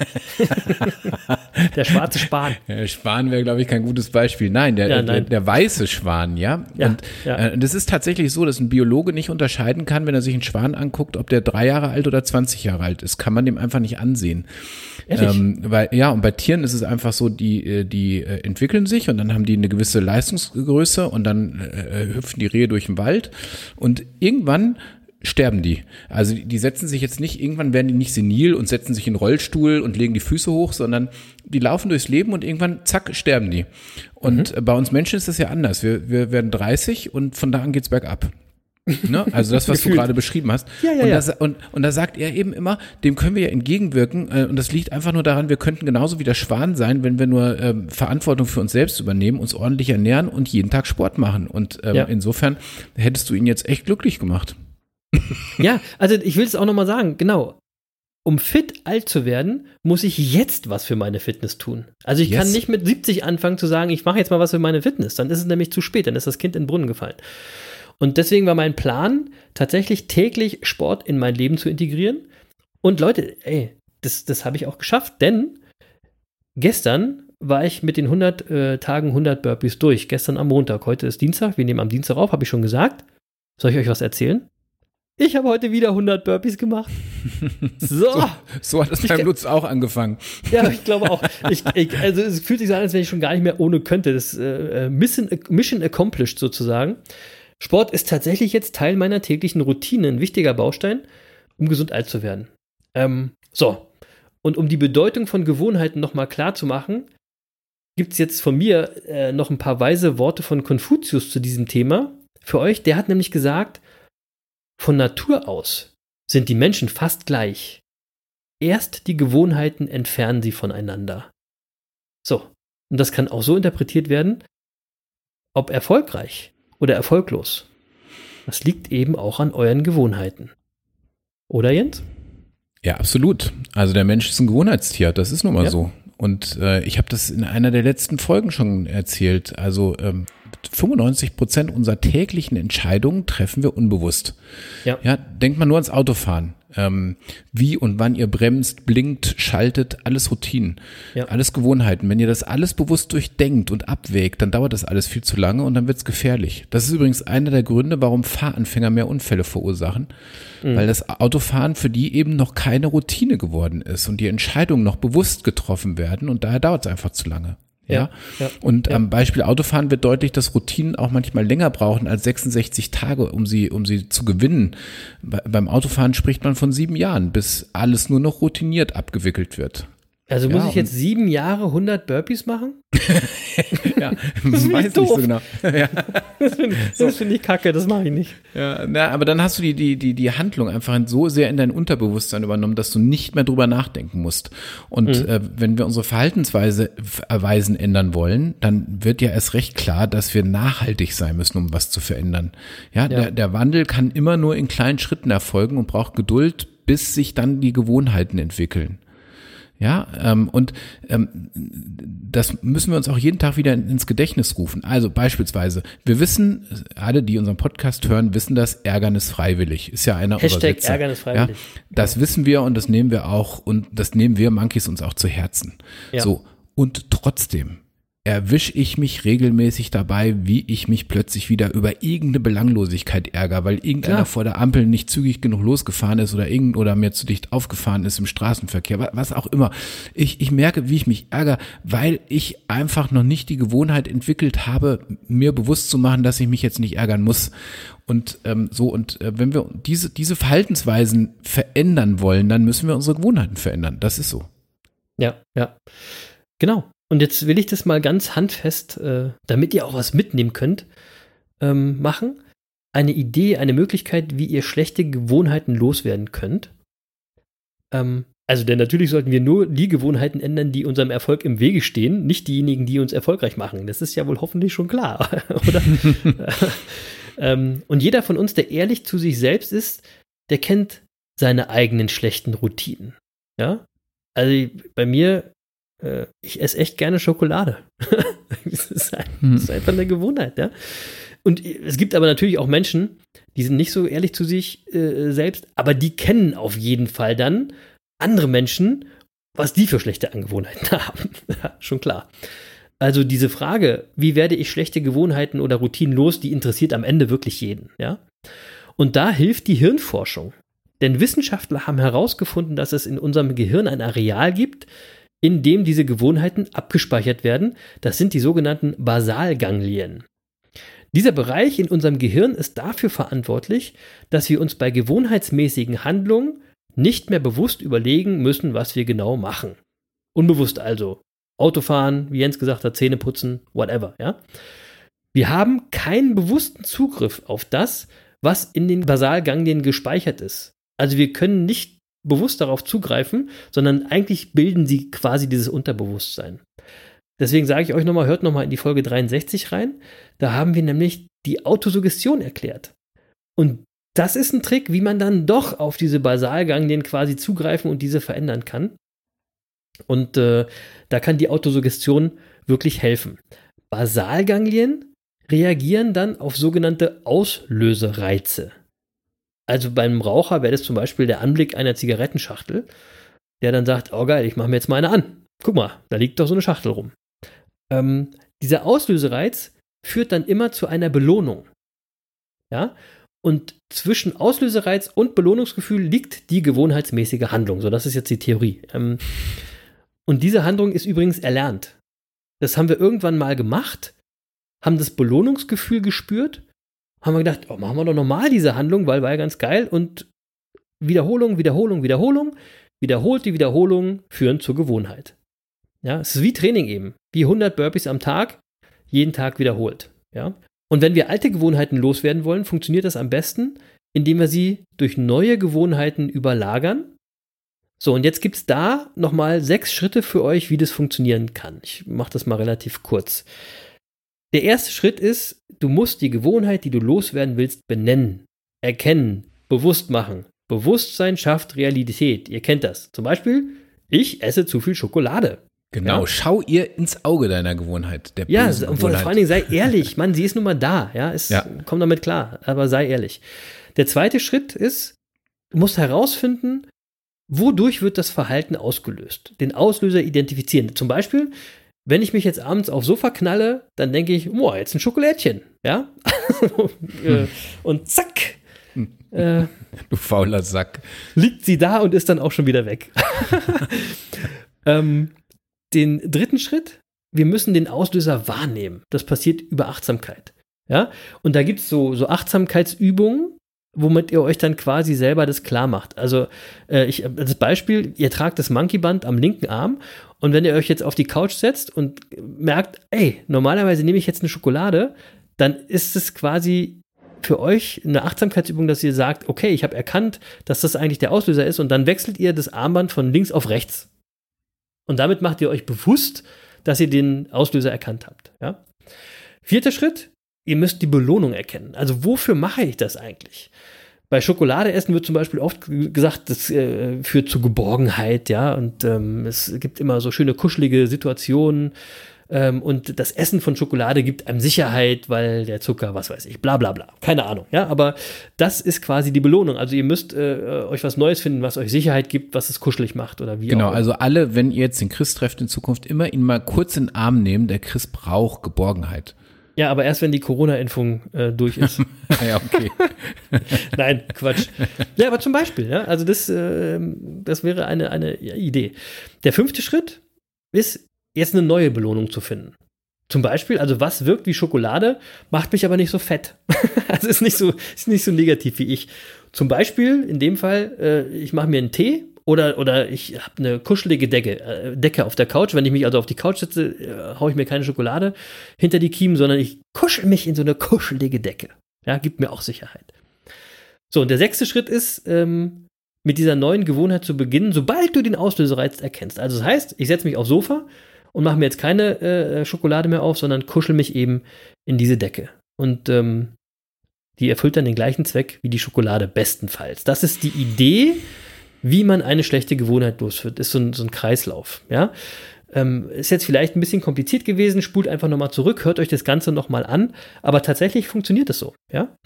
der schwarze Span. Der Schwan wäre, glaube ich, kein gutes Beispiel. Nein, der, Ja, der, nein. der weiße Schwan, ja. Ja, und ja. Äh, das ist tatsächlich so, dass ein Biologe nicht unterscheiden kann, wenn er sich einen Schwan anguckt, ob der drei Jahre alt oder 20 Jahre alt ist. Kann man dem einfach nicht ansehen. Ehrlich? Ähm, weil, ja, und bei Tieren ist es einfach so, die, äh, die äh, entwickeln sich und dann haben die eine gewisse Leistungsgröße und dann äh, hüpfen die Rehe durch den Wald und irgendwann sterben die. Also die, setzen sich jetzt nicht, irgendwann werden die nicht senil und setzen sich in den Rollstuhl und legen die Füße hoch, sondern die laufen durchs Leben und irgendwann, zack, sterben die. Und Mhm. bei uns Menschen ist das ja anders. Wir, wir werden 30 und von da an geht's bergab. Ne? Also das, was du gerade beschrieben hast. Ja, ja, und, ja. Das, und, und da sagt er eben immer, dem können wir ja entgegenwirken. Äh, und das liegt einfach nur daran, wir könnten genauso wie der Schwan sein, wenn wir nur ähm, Verantwortung für uns selbst übernehmen, uns ordentlich ernähren und jeden Tag Sport machen. Und ähm, Ja. insofern hättest du ihn jetzt echt glücklich gemacht. Ja, also ich will es auch nochmal sagen, genau. Um fit alt zu werden, muss ich jetzt was für meine Fitness tun. Also ich kann Yes. nicht mit 70 anfangen zu sagen, ich mache jetzt mal was für meine Fitness. Dann ist es nämlich zu spät, dann ist das Kind in den Brunnen gefallen. Und deswegen war mein Plan, tatsächlich täglich Sport in mein Leben zu integrieren. Und Leute, ey, das, das habe ich auch geschafft, denn gestern war ich mit den 100 äh, Tagen 100 Burpees durch. Gestern am Montag, heute ist Dienstag, wir nehmen am Dienstag auf, habe ich schon gesagt. Soll ich euch was erzählen? Ich habe heute wieder 100 Burpees gemacht. So. So hat es beim Lutz auch angefangen. Ja, ich glaube auch. Ich, ich, also es fühlt sich so an, als wenn ich schon gar nicht mehr ohne könnte. Das äh, Mission, Mission accomplished sozusagen. Sport ist tatsächlich jetzt Teil meiner täglichen Routine, ein wichtiger Baustein, um gesund alt zu werden. Ähm, so. Und um die Bedeutung von Gewohnheiten nochmal klar zu machen, gibt es jetzt von mir äh, noch ein paar weise Worte von Konfuzius zu diesem Thema. Für euch, der hat nämlich gesagt, von Natur aus sind die Menschen fast gleich. Erst die Gewohnheiten entfernen sie voneinander. So, und das kann auch so interpretiert werden, ob erfolgreich oder erfolglos. Das liegt eben auch an euren Gewohnheiten. Oder Jens? Ja, absolut. Also der Mensch ist ein Gewohnheitstier, das ist nun mal Ja. so. Und äh, ich habe das in einer der letzten Folgen schon erzählt. Also ähm, 95 Prozent unserer täglichen Entscheidungen treffen wir unbewusst. Ja. Ja, denkt mal nur ans Autofahren. Ähm, wie und wann ihr bremst, blinkt, schaltet, alles Routinen, Ja. alles Gewohnheiten. Wenn ihr das alles bewusst durchdenkt und abwägt, dann dauert das alles viel zu lange und dann wird's gefährlich. Das ist übrigens einer der Gründe, warum Fahranfänger mehr Unfälle verursachen, Mhm. weil das Autofahren für die eben noch keine Routine geworden ist und die Entscheidungen noch bewusst getroffen werden und daher dauert es einfach zu lange. Ja. Ja, Und ja. am Beispiel Autofahren wird deutlich, dass Routinen auch manchmal länger brauchen als 66 Tage, um sie, um sie zu gewinnen. Be beim Autofahren spricht man von sieben Jahren, bis alles nur noch routiniert abgewickelt wird. Also muss Ja, ich jetzt sieben Jahre 100 Burpees machen? Ja, Das weiß nicht doof. so genau. Ja. Das finde find ich kacke, das mache ich nicht. Ja, na, aber dann hast du die, die, die, die Handlung einfach so sehr in dein Unterbewusstsein übernommen, dass du nicht mehr drüber nachdenken musst. Und Mhm. äh, wenn wir unsere Verhaltensweise äh, Weisen ändern wollen, dann wird ja erst recht klar, dass wir nachhaltig sein müssen, um was zu verändern. Ja, Der, der Wandel kann immer nur in kleinen Schritten erfolgen und braucht Geduld, bis sich dann die Gewohnheiten entwickeln. Ja, ähm, und ähm, das müssen wir uns auch jeden Tag wieder in- ins Gedächtnis rufen. Also beispielsweise, wir wissen, alle, die unseren Podcast hören, wissen das, Ärgernis freiwillig. Ist ja einer Hashtag unserer Sätze. Ärgernis freiwillig. Ja, das wissen wir und das nehmen wir auch und das nehmen wir Monkeys uns auch zu Herzen. Ja. So, und trotzdem erwische ich mich regelmäßig dabei, wie ich mich plötzlich wieder über irgendeine Belanglosigkeit ärgere, weil irgendeiner Klar. vor der Ampel nicht zügig genug losgefahren ist oder irgend oder mir zu dicht aufgefahren ist im Straßenverkehr, wa- was auch immer. Ich, ich merke, wie ich mich ärgere, weil ich einfach noch nicht die Gewohnheit entwickelt habe, mir bewusst zu machen, dass ich mich jetzt nicht ärgern muss. Und ähm, so, und äh, wenn wir diese, diese Verhaltensweisen verändern wollen, dann müssen wir unsere Gewohnheiten verändern. Das ist so. Ja, ja. Genau. Und jetzt will ich das mal ganz handfest, äh, damit ihr auch was mitnehmen könnt, ähm, machen. Eine Idee, eine Möglichkeit, wie ihr schlechte Gewohnheiten loswerden könnt. Ähm, also, denn natürlich sollten wir nur die Gewohnheiten ändern, die unserem Erfolg im Wege stehen, nicht diejenigen, die uns erfolgreich machen. Das ist ja wohl hoffentlich schon klar, oder? ähm, und jeder von uns, der ehrlich zu sich selbst ist, der kennt seine eigenen schlechten Routinen. Ja? Also bei mir, äh, ich esse echt gerne Schokolade. das ist ein, Das ist einfach eine Gewohnheit, ja. Und es gibt aber natürlich auch Menschen, die sind nicht so ehrlich zu sich äh, selbst, aber die kennen auf jeden Fall dann andere Menschen, was die für schlechte Angewohnheiten haben. schon klar. Also diese Frage, wie werde ich schlechte Gewohnheiten oder Routinen los, die interessiert am Ende wirklich jeden, ja. Und da hilft die Hirnforschung. Denn Wissenschaftler haben herausgefunden, dass es in unserem Gehirn ein Areal gibt, in dem diese Gewohnheiten abgespeichert werden. Das sind die sogenannten Basalganglien. Dieser Bereich in unserem Gehirn ist dafür verantwortlich, dass wir uns bei gewohnheitsmäßigen Handlungen nicht mehr bewusst überlegen müssen, was wir genau machen. Unbewusst also. Autofahren, wie Jens gesagt hat, Zähne putzen, whatever, ja. Wir haben keinen bewussten Zugriff auf das, was in den Basalganglien gespeichert ist. Also wir können nicht bewusst darauf zugreifen, sondern eigentlich bilden sie quasi dieses Unterbewusstsein. Deswegen sage ich euch nochmal, hört nochmal in die Folge 63 rein. Da haben wir nämlich die Autosuggestion erklärt. Und das ist ein Trick, wie man dann doch auf diese Basalganglien quasi zugreifen und diese verändern kann. Und äh, da kann die Autosuggestion wirklich helfen. Basalganglien reagieren dann auf sogenannte Auslösereize. Also beim Raucher wäre das zum Beispiel der Anblick einer Zigarettenschachtel, der dann sagt, oh geil, ich mache mir jetzt mal eine an. Guck mal, da liegt doch so eine Schachtel rum. Ähm, dieser Auslösereiz führt dann immer zu einer Belohnung. Ja, und zwischen Auslösereiz und Belohnungsgefühl liegt die gewohnheitsmäßige Handlung. So, das ist jetzt die Theorie. Ähm, und diese Handlung ist übrigens erlernt. Das haben wir irgendwann mal gemacht, haben das Belohnungsgefühl gespürt, haben wir gedacht, oh, machen wir doch nochmal diese Handlung, weil war ja ganz geil. Und Wiederholung, Wiederholung, Wiederholung, wiederholt die Wiederholung führen zur Gewohnheit. Ja, es ist wie Training eben, wie 100 Burpees am Tag, jeden Tag wiederholt. Ja, und wenn wir alte Gewohnheiten loswerden wollen, funktioniert das am besten, indem wir sie durch neue Gewohnheiten überlagern. So, und jetzt gibt es da nochmal sechs Schritte für euch, wie das funktionieren kann. Ich mache das mal relativ kurz. Der erste Schritt ist, du musst die Gewohnheit, die du loswerden willst, benennen, erkennen, bewusst machen. Bewusstsein schafft Realität. Ihr kennt das. Zum Beispiel, ich esse zu viel Schokolade. Genau, ja. schau ihr ins Auge deiner Gewohnheit. Der ja, und vor, vor allen Dingen sei ehrlich. Mann, sie ist nun mal da. Ja, es, ja. komm damit klar, aber sei ehrlich. Der zweite Schritt ist, du musst herausfinden, wodurch wird das Verhalten ausgelöst. Den Auslöser identifizieren. Zum Beispiel, wenn ich mich jetzt abends aufs Sofa knalle, dann denke ich, boah, jetzt ein Schokolädchen. Ja, äh, und zack. Äh, du fauler Sack. Liegt sie da und ist dann auch schon wieder weg. ähm, den dritten Schritt, wir müssen den Auslöser wahrnehmen. Das passiert über Achtsamkeit. Ja, und da gibt es so, so Achtsamkeitsübungen, womit ihr euch dann quasi selber das klar macht. Also, äh, ich, als Beispiel, ihr tragt das Monkeyband am linken Arm und wenn ihr euch jetzt auf die Couch setzt und merkt, ey, normalerweise nehme ich jetzt eine Schokolade, dann ist es quasi für euch eine Achtsamkeitsübung, dass ihr sagt, okay, ich habe erkannt, dass das eigentlich der Auslöser ist und dann wechselt ihr das Armband von links auf rechts. Und damit macht ihr euch bewusst, dass ihr den Auslöser erkannt habt. Ja? Vierter Schritt, ihr müsst die Belohnung erkennen. Also wofür mache ich das eigentlich? Bei Schokolade essen wird zum Beispiel oft gesagt, das äh, führt zu Geborgenheit, ja, und ähm, es gibt immer so schöne kuschelige Situationen. Ähm, und das Essen von Schokolade gibt einem Sicherheit, weil der Zucker, was weiß ich, bla bla bla. Keine Ahnung, ja, aber das ist quasi die Belohnung. Also ihr müsst äh, euch was Neues finden, was euch Sicherheit gibt, was es kuschelig macht oder wie Genau, auch. also alle, wenn ihr jetzt den Chris trefft in Zukunft, immer ihn mal kurz in den Arm nehmen. Der Chris braucht Geborgenheit. Ja, aber erst wenn die Corona-Impfung äh, durch ist. ja, okay. Nein, Quatsch. Ja, aber zum Beispiel, ja, also das, äh, das wäre eine, eine Idee. Der fünfte Schritt ist, jetzt eine neue Belohnung zu finden. Zum Beispiel, also was wirkt wie Schokolade, macht mich aber nicht so fett. also ist nicht so, ist nicht so negativ wie ich. Zum Beispiel, in dem Fall, äh, ich mache mir einen Tee oder, oder ich habe eine kuschelige Decke, äh, Decke auf der Couch. Wenn ich mich also auf die Couch setze, äh, haue ich mir keine Schokolade hinter die Kiemen, sondern ich kuschel mich in so eine kuschelige Decke. Ja, gibt mir auch Sicherheit. So, und der sechste Schritt ist, ähm, mit dieser neuen Gewohnheit zu beginnen, sobald du den Auslösereiz erkennst. Also das heißt, ich setze mich aufs Sofa und mache mir jetzt keine äh, Schokolade mehr auf, sondern kuschel mich eben in diese Decke. Und ähm, die erfüllt dann den gleichen Zweck wie die Schokolade bestenfalls. Das ist die Idee wie man eine schlechte Gewohnheit losführt, ist so ein, so ein Kreislauf. Ja? Ähm, ist jetzt vielleicht ein bisschen kompliziert gewesen, spult einfach nochmal zurück, hört euch das Ganze nochmal an, aber tatsächlich funktioniert es so, ja.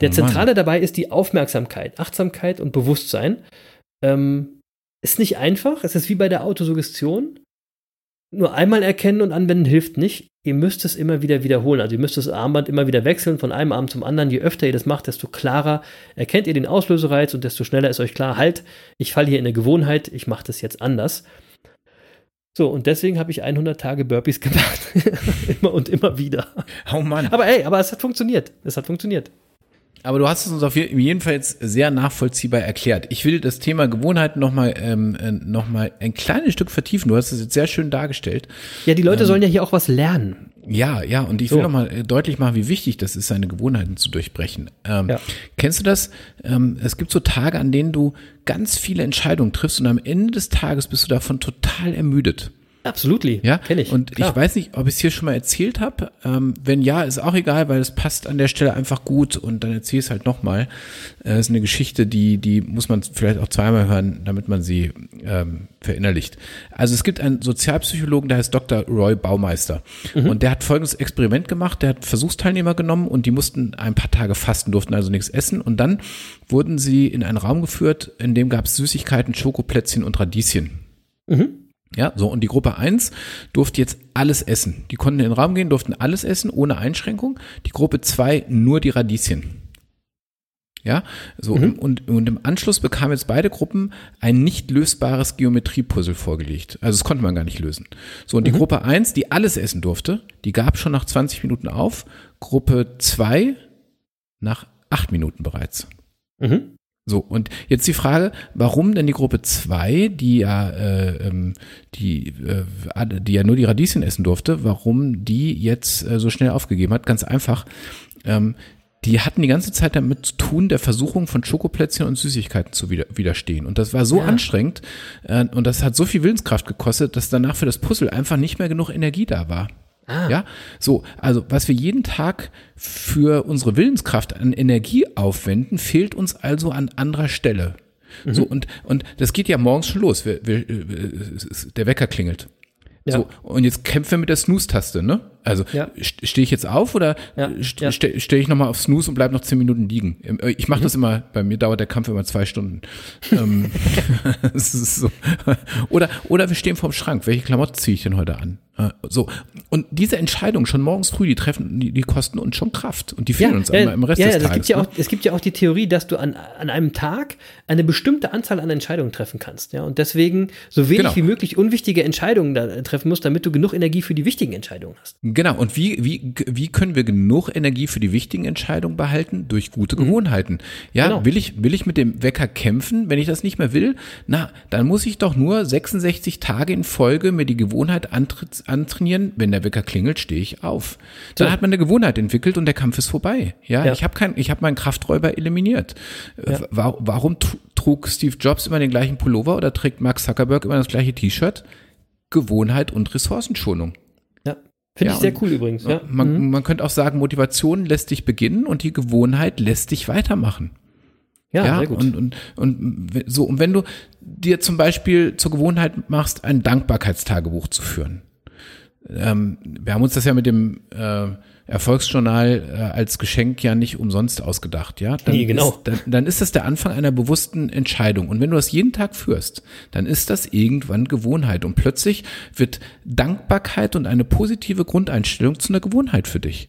Der Oh. Zentrale dabei ist die Aufmerksamkeit, Achtsamkeit und Bewusstsein. Ähm, ist nicht einfach, es ist wie bei der Autosuggestion. Nur einmal erkennen und anwenden hilft nicht. Ihr müsst es immer wieder wiederholen. Also ihr müsst das Armband immer wieder wechseln von einem Arm zum anderen. Je öfter ihr das macht, desto klarer erkennt ihr den Auslösereiz und desto schneller ist euch klar, halt, ich falle hier in eine Gewohnheit, ich mache das jetzt anders. So, und deswegen habe ich 100 Tage Burpees gemacht. immer und immer wieder. Oh Mann. Aber ey, aber es hat funktioniert. Es hat funktioniert. Aber du hast es uns auf jeden Fall jetzt sehr nachvollziehbar erklärt. Ich will das Thema Gewohnheiten nochmal ähm, äh, noch mal ein kleines Stück vertiefen. Du hast es jetzt sehr schön dargestellt. Ja, die Leute sollen ja hier auch was lernen. Ja, ja, und ich So. will nochmal deutlich machen, wie wichtig das ist, seine Gewohnheiten zu durchbrechen. Ähm, Ja. Kennst du das? Ähm, es gibt so Tage, an denen du ganz viele Entscheidungen triffst und am Ende des Tages bist du davon total ermüdet. Absolutely. Ja, kenne ich. Und Klar. ich weiß nicht, ob ich es hier schon mal erzählt habe. Ähm, wenn ja, ist auch egal, weil es passt an der Stelle einfach gut und dann erzähl es halt nochmal. Äh, ist eine Geschichte, die, die muss man vielleicht auch zweimal hören, damit man sie ähm, verinnerlicht. Also es gibt einen Sozialpsychologen, der heißt Dr. Roy Baumeister. Und der hat folgendes Experiment gemacht. Der hat Versuchsteilnehmer genommen und die mussten ein paar Tage fasten, durften also nichts essen. Und dann wurden sie in einen Raum geführt, in dem gab es Süßigkeiten, Schokoplätzchen und Radieschen. Ja, so, und die Gruppe 1 durfte jetzt alles essen. Die konnten in den Raum gehen, durften alles essen, ohne Einschränkung. Die Gruppe 2 nur die Radieschen. Ja, so, Mhm. und, und im Anschluss bekamen jetzt beide Gruppen ein nicht lösbares Geometriepuzzle vorgelegt. Also das konnte man gar nicht lösen. So, und die Gruppe 1, die alles essen durfte, die gab schon nach 20 Minuten auf. Gruppe 2 nach 8 Minuten bereits. Mhm. So, und jetzt die Frage, warum denn die Gruppe 2, die ja, äh, ähm, die, äh, die ja nur die Radieschen essen durfte, warum die jetzt äh, so schnell aufgegeben hat? Ganz einfach. Ähm, die hatten die ganze Zeit damit zu tun, der Versuchung von Schokoplätzchen und Süßigkeiten zu wider widerstehen. Und das war so Ja. anstrengend äh, und das hat so viel Willenskraft gekostet, dass danach für das Puzzle einfach nicht mehr genug Energie da war. Ah. Ja, so, also was wir jeden Tag für unsere Willenskraft an Energie aufwenden, fehlt uns also an anderer Stelle. Mhm. So, und, und das geht ja morgens schon los. Wir, wir, äh, der Wecker klingelt. Ja. So, und jetzt kämpfen wir mit der Snooze-Taste, ne? Also Ja. st- stehe ich jetzt auf oder Ja, st ja. ste- stehe ich nochmal auf Snooze und bleib noch zehn Minuten liegen? Ähm, äh, Ich mache Mhm. das immer, bei mir dauert der Kampf immer zwei Stunden. ähm, so. Oder, oder wir stehen vorm Schrank. Welche Klamotten ziehe ich denn heute an? Äh, So. Und diese Entscheidungen schon morgens früh, die treffen, die, die kosten uns schon Kraft und die fehlen uns immer im Rest ja, des ja, Tages. Gibt ja ne? auch, es gibt ja auch die Theorie, dass du an, an einem Tag eine bestimmte Anzahl an Entscheidungen treffen kannst. Ja? Und deswegen so wenig Genau. wie möglich unwichtige Entscheidungen da treffen musst, damit du genug Energie für die wichtigen Entscheidungen hast. Genau, und wie, wie, wie können wir genug Energie für die wichtigen Entscheidungen behalten? Durch gute Gewohnheiten. Ja, Genau. will ich, will ich mit dem Wecker kämpfen, wenn ich das nicht mehr will? Na, dann muss ich doch nur 66 Tage in Folge mir die Gewohnheit antritt, antrainieren, wenn der Wecker klingelt, stehe ich auf. Dann So. hat man eine Gewohnheit entwickelt und der Kampf ist vorbei. Ja, Ja. ich habe kein, ich habe meinen Krafträuber eliminiert. Äh, wa- Warum tr- trug Steve Jobs immer den gleichen Pullover oder trägt Mark Zuckerberg immer das gleiche T-Shirt? Gewohnheit und Ressourcenschonung. Ja. Finde Ja, ich sehr cool übrigens. Ja. Man, Mhm. man könnte auch sagen, Motivation lässt dich beginnen und die Gewohnheit lässt dich weitermachen. ja, sehr gut. Und, und, und so, und wenn du dir zum Beispiel zur Gewohnheit machst, ein Dankbarkeitstagebuch zu führen. Ähm, wir haben uns das ja mit dem äh, Erfolgsjournal äh, als Geschenk ja nicht umsonst ausgedacht, ja? Dann Nee, genau. Ist, dann, dann ist das der Anfang einer bewussten Entscheidung. Und wenn du das jeden Tag führst, dann ist das irgendwann Gewohnheit. Und plötzlich wird Dankbarkeit und eine positive Grundeinstellung zu einer Gewohnheit für dich.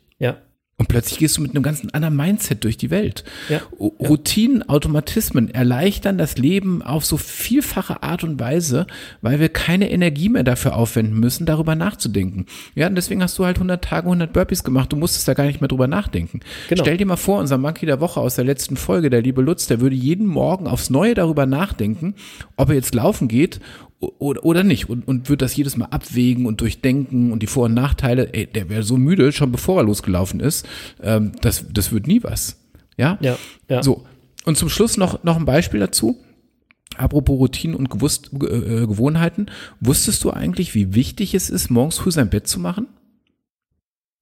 Ja. Und plötzlich gehst du mit einem ganz anderen Mindset durch die Welt. Ja, Routinen, Automatismen erleichtern das Leben auf so vielfache Art und Weise, weil wir keine Energie mehr dafür aufwenden müssen, darüber nachzudenken. Ja, und deswegen hast du halt 100 Tage, 100 Burpees gemacht. Du musstest da gar nicht mehr drüber nachdenken. Genau. Stell dir mal vor, unser Monkey der Woche aus der letzten Folge, der liebe Lutz, der würde jeden Morgen aufs Neue darüber nachdenken, ob er jetzt laufen geht oder, oder nicht und, und wird das jedes Mal abwägen und durchdenken und die Vor- und Nachteile. Ey, der wäre so müde, schon bevor er losgelaufen ist. Ähm, das, das wird nie was. Ja? Ja, ja. So. Und zum Schluss noch, noch ein Beispiel dazu. Apropos Routinen und Gewusst, äh, äh, Gewohnheiten. Wusstest du eigentlich, wie wichtig es ist, morgens früh sein Bett zu machen?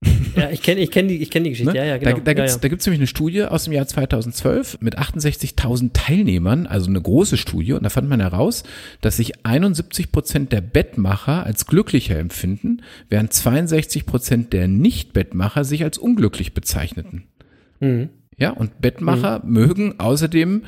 Ja, ich kenne ich kenn die, ich kenn die Geschichte. Ne? Ja, ja, genau. Da, da gibt es ja, ja. nämlich eine Studie aus dem Jahr 2012 mit 68.000 Teilnehmern, also eine große Studie. Und da fand man heraus, dass sich 71 Prozent der Bettmacher als glücklicher empfinden, während 62 Prozent der Nicht-Bettmacher sich als unglücklich bezeichneten. Mhm. Ja, und Bettmacher mögen außerdem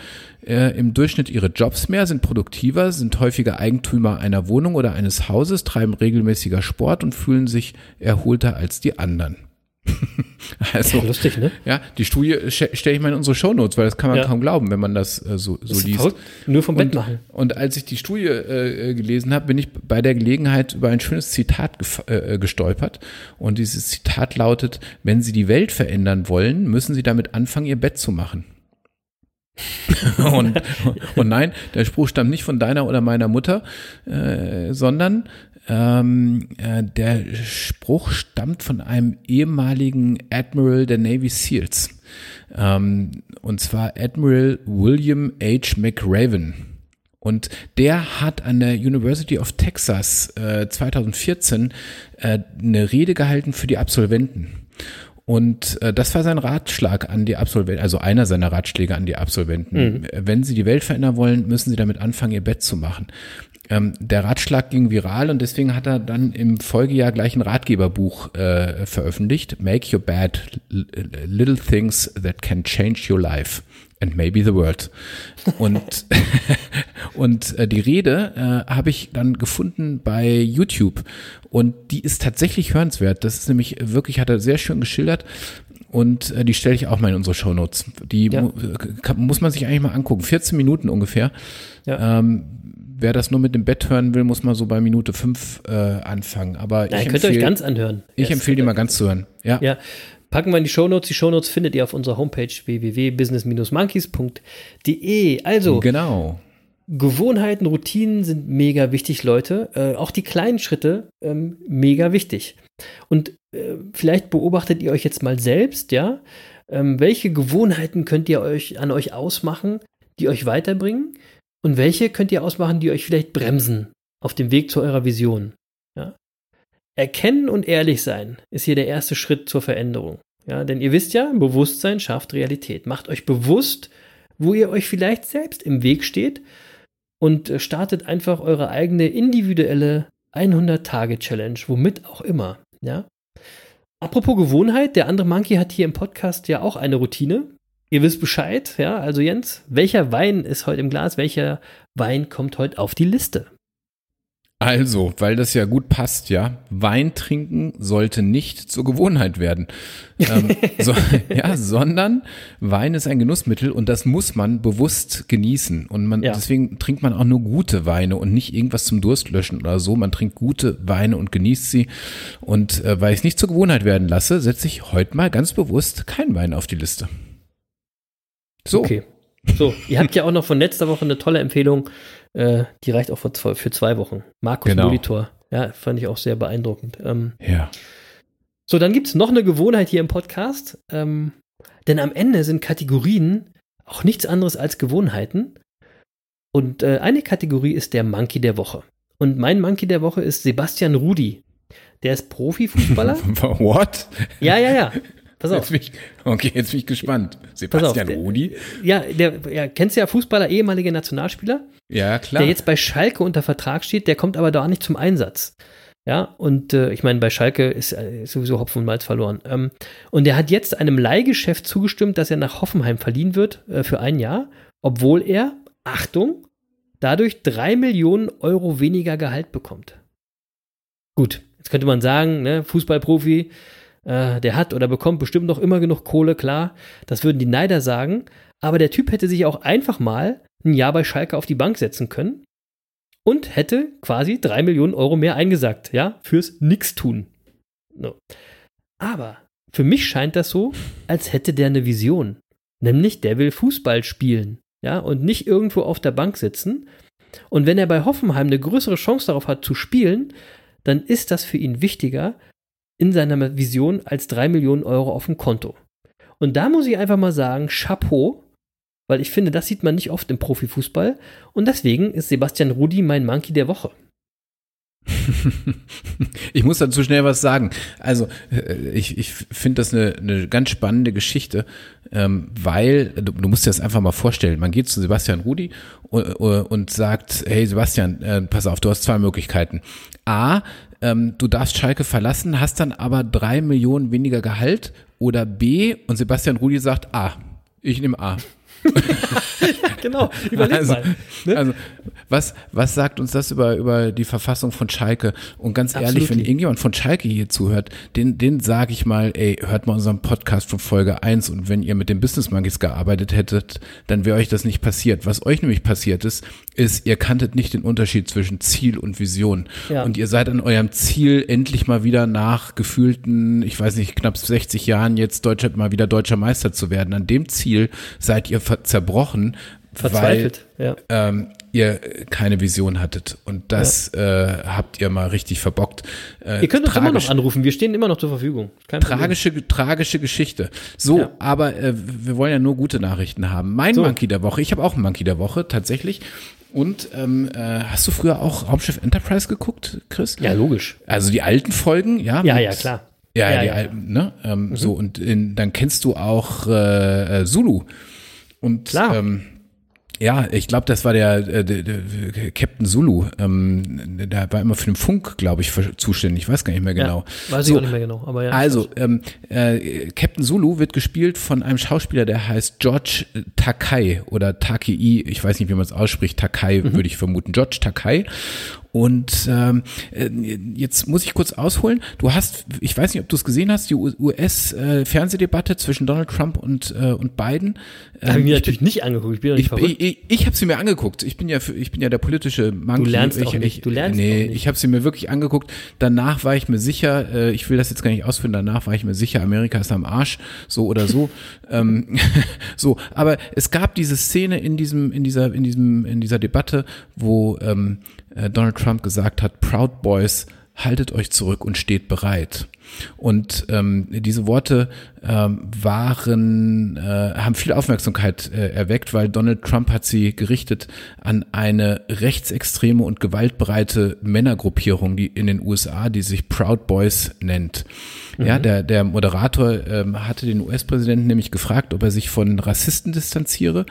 äh, im Durchschnitt ihre Jobs mehr, sind produktiver, sind häufiger Eigentümer einer Wohnung oder eines Hauses, treiben regelmäßiger Sport und fühlen sich erholter als die anderen. also, Ja, lustig, ne? ja, die Studie stelle ich mal in unsere Shownotes, weil das kann man Ja. kaum glauben, wenn man das äh, so, so Das liest. verrückt. Nur vom Bett Und, machen. und als ich die Studie äh, gelesen habe, bin ich bei der Gelegenheit über ein schönes Zitat gef- äh, gestolpert. Und dieses Zitat lautet, wenn Sie die Welt verändern wollen, müssen Sie damit anfangen, Ihr Bett zu machen. und, und nein, der Spruch stammt nicht von deiner oder meiner Mutter, äh, sondern ähm, äh, der Spruch stammt von einem ehemaligen Admiral der Navy SEALs. Ähm, und zwar Admiral William H. McRaven. Und der hat an der University of Texas äh, 2014 äh, eine Rede gehalten für die Absolventen. Und äh, das war sein Ratschlag an die Absolventen, also einer seiner Ratschläge an die Absolventen. Äh, Wenn sie die Welt verändern wollen, müssen sie damit anfangen, ihr Bett zu machen. Ähm, der Ratschlag ging viral und deswegen hat er dann im Folgejahr gleich ein Ratgeberbuch äh, veröffentlicht. Make your bed, L- little things that can change your life and maybe the world. Und, und äh, die Rede äh, habe ich dann gefunden bei YouTube und die ist tatsächlich hörenswert. Das ist nämlich wirklich, hat er sehr schön geschildert. Und äh, die stelle ich auch mal in unsere Shownotes. Die Ja. mu kann, muss man sich eigentlich mal angucken. 14 Minuten ungefähr. Ja. Ähm, wer das nur mit dem Bett hören will, muss mal so bei Minute 5 äh, anfangen. Aber Ja, ich ihr könnt ihr euch empfehle ganz anhören. ich Ja, empfehle die mal ganz zu hören. Ja. Ja, packen wir in die Shownotes. Die Shownotes findet ihr auf unserer Homepage www.business-monkeys.de. Also, Genau. Gewohnheiten, Routinen sind mega wichtig, Leute. Äh, auch die kleinen Schritte ähm, mega wichtig. Und äh, vielleicht beobachtet ihr euch jetzt mal selbst, ja. Ähm, welche Gewohnheiten könnt ihr euch an euch ausmachen, die euch weiterbringen? Und welche könnt ihr ausmachen, die euch vielleicht bremsen auf dem Weg zu eurer Vision? Ja? Erkennen und ehrlich sein ist hier der erste Schritt zur Veränderung. Ja, denn ihr wisst ja, Bewusstsein schafft Realität. Macht euch bewusst, wo ihr euch vielleicht selbst im Weg steht und äh, startet einfach eure eigene individuelle 100-Tage-Challenge, womit auch immer. Ja? Apropos Gewohnheit, der andere Monkey hat hier im Podcast ja auch eine Routine. Ihr wisst Bescheid, ja? Also Jens, welcher Wein ist heute im Glas? Welcher Wein kommt heute auf die Liste? Also, weil das ja gut passt, ja. Wein trinken sollte nicht zur Gewohnheit werden. ähm, so, ja, sondern Wein ist ein Genussmittel und das muss man bewusst genießen. Und man, Ja. deswegen trinkt man auch nur gute Weine und nicht irgendwas zum Durstlöschen oder so. Man trinkt gute Weine und genießt sie. Und äh, weil ich es nicht zur Gewohnheit werden lasse, setze ich heute mal ganz bewusst keinen Wein auf die Liste. So. Okay. So, ihr habt ja auch noch von letzter Woche eine tolle Empfehlung. Äh, die reicht auch für zwei, für zwei Wochen. Markus Genau. Molitor. Ja, fand ich auch sehr beeindruckend. Ähm, Ja. So, dann gibt es noch eine Gewohnheit hier im Podcast. Ähm, denn am Ende sind Kategorien auch nichts anderes als Gewohnheiten. Und äh, eine Kategorie ist der Monkey der Woche. Und mein Monkey der Woche ist Sebastian Rudi. Der ist Profifußballer. What? ja, ja, ja. Pass Jetzt auf. bin ich, okay, jetzt bin ich gespannt. Auf, Sebastian der- Rudi? Ja, der, ja, kennst du ja Fußballer, ehemaliger Nationalspieler? Ja, klar. der jetzt bei Schalke unter Vertrag steht, der kommt aber da nicht zum Einsatz. Ja, und äh, ich meine, bei Schalke ist, äh, sowieso Hopfen und Malz verloren. Ähm, und der hat jetzt einem Leihgeschäft zugestimmt, dass er nach Hoffenheim verliehen wird äh, für ein Jahr, obwohl er, Achtung, dadurch drei Millionen Euro weniger Gehalt bekommt. Gut, jetzt könnte man sagen, ne, Fußballprofi, äh, der hat oder bekommt bestimmt noch immer genug Kohle, klar, das würden die Neider sagen, aber der Typ hätte sich auch einfach mal ein Jahr bei Schalke auf die Bank setzen können und hätte quasi drei Millionen Euro mehr eingesagt, ja, fürs Nix-Tun. No. Aber für mich scheint das so, als hätte der eine Vision. Nämlich, der will Fußball spielen, ja, und nicht irgendwo auf der Bank sitzen. Und wenn er bei Hoffenheim eine größere Chance darauf hat zu spielen, dann ist das für ihn wichtiger in seiner Vision als drei Millionen Euro auf dem Konto. Und da muss ich einfach mal sagen, Chapeau, weil ich finde, das sieht man nicht oft im Profifußball. Und deswegen ist Sebastian Rudi mein Monkey der Woche. ich muss dazu schnell was sagen. Also äh, ich, ich finde das eine, eine ganz spannende Geschichte, ähm, weil du, du musst dir das einfach mal vorstellen. Man geht zu Sebastian Rudi und, und sagt, hey Sebastian, äh, pass auf, du hast zwei Möglichkeiten. A, ähm, du darfst Schalke verlassen, hast dann aber drei Millionen weniger Gehalt oder B und Sebastian Rudi sagt A. Ich nehme A. genau, überleg also, mal. Ne? Also, was, was sagt uns das über, über die Verfassung von Schalke? Und ganz ehrlich, wenn Absolutely. irgendjemand von Schalke hier zuhört, den, den sage ich mal, ey, hört mal unseren Podcast von Folge 1 und wenn ihr mit den Business Monkeys gearbeitet hättet, dann wäre euch das nicht passiert. Was euch nämlich passiert ist, ist, ihr kanntet nicht den Unterschied zwischen Ziel und Vision. Ja. Und ihr seid an eurem Ziel endlich mal wieder nach gefühlten, ich weiß nicht, knapp 60 Jahren jetzt Deutscher, mal wieder deutscher Meister zu werden. An dem Ziel seid ihr zerbrochen, Verzweifelt, weil ja. ähm, ihr keine Vision hattet. Und das äh, habt ihr mal richtig verbockt. Äh, Ihr könnt uns immer noch anrufen, wir stehen immer noch zur Verfügung. Kein Problem. Tragische, tragische Geschichte. So, Ja. aber äh, wir wollen ja nur gute Nachrichten haben. Mein So. Monkey der Woche, ich habe auch einen Monkey der Woche, tatsächlich. Und ähm, äh, hast du früher auch Raumschiff Enterprise geguckt, Chris? Ja, logisch. Also die alten Folgen, ja? Ja, ja, klar. Ja, Ja, die ja. alten, ne? Ähm, So, und in, dann kennst du auch äh, äh, Zulu. Und Klar. Ähm, ja, ich glaube, das war der, äh, der, der Captain Zulu. Ähm, der war immer für den Funk, glaube ich, zuständig. Ich weiß gar nicht mehr genau. Ja, weiß ich So, auch nicht mehr genau. Aber ja, ich also, ähm, äh, Captain Zulu wird gespielt von einem Schauspieler, der heißt George Takai oder Takei, ich weiß nicht, wie man es ausspricht, Takai Mhm. würde ich vermuten, George Takai. Und ähm, äh, jetzt muss ich kurz ausholen. Du hast, ich weiß nicht, ob du es gesehen hast, die US-Fernsehdebatte zwischen Donald Trump und, äh, und Biden. Habe ich Ähm, mir ich natürlich nicht angeguckt. Ich bin doch nicht ich, verrückt. ich, ich habe sie mir angeguckt. Ich bin ja für, ich bin ja der politische Monkey. Du lernst ich, auch nicht. Ich, Du lernst nee, auch nicht. ich habe sie mir wirklich angeguckt. Danach war ich mir sicher, äh, ich will das jetzt gar nicht ausführen, danach war ich mir sicher, Amerika ist am Arsch, so oder so. ähm, so, aber es gab diese Szene in diesem, in dieser, in diesem, in dieser Debatte, wo ähm, äh, Donald Trump gesagt hat, Proud Boys, haltet euch zurück und steht bereit. Und ähm, diese Worte ähm, waren, äh, haben viel Aufmerksamkeit äh, erweckt, weil Donald Trump hat sie gerichtet an eine rechtsextreme und gewaltbereite Männergruppierung, die in den USA, die sich Proud Boys nennt. Ja, der, der Moderator ähm, hatte den US-Präsidenten nämlich gefragt, ob er sich von Rassisten distanziere.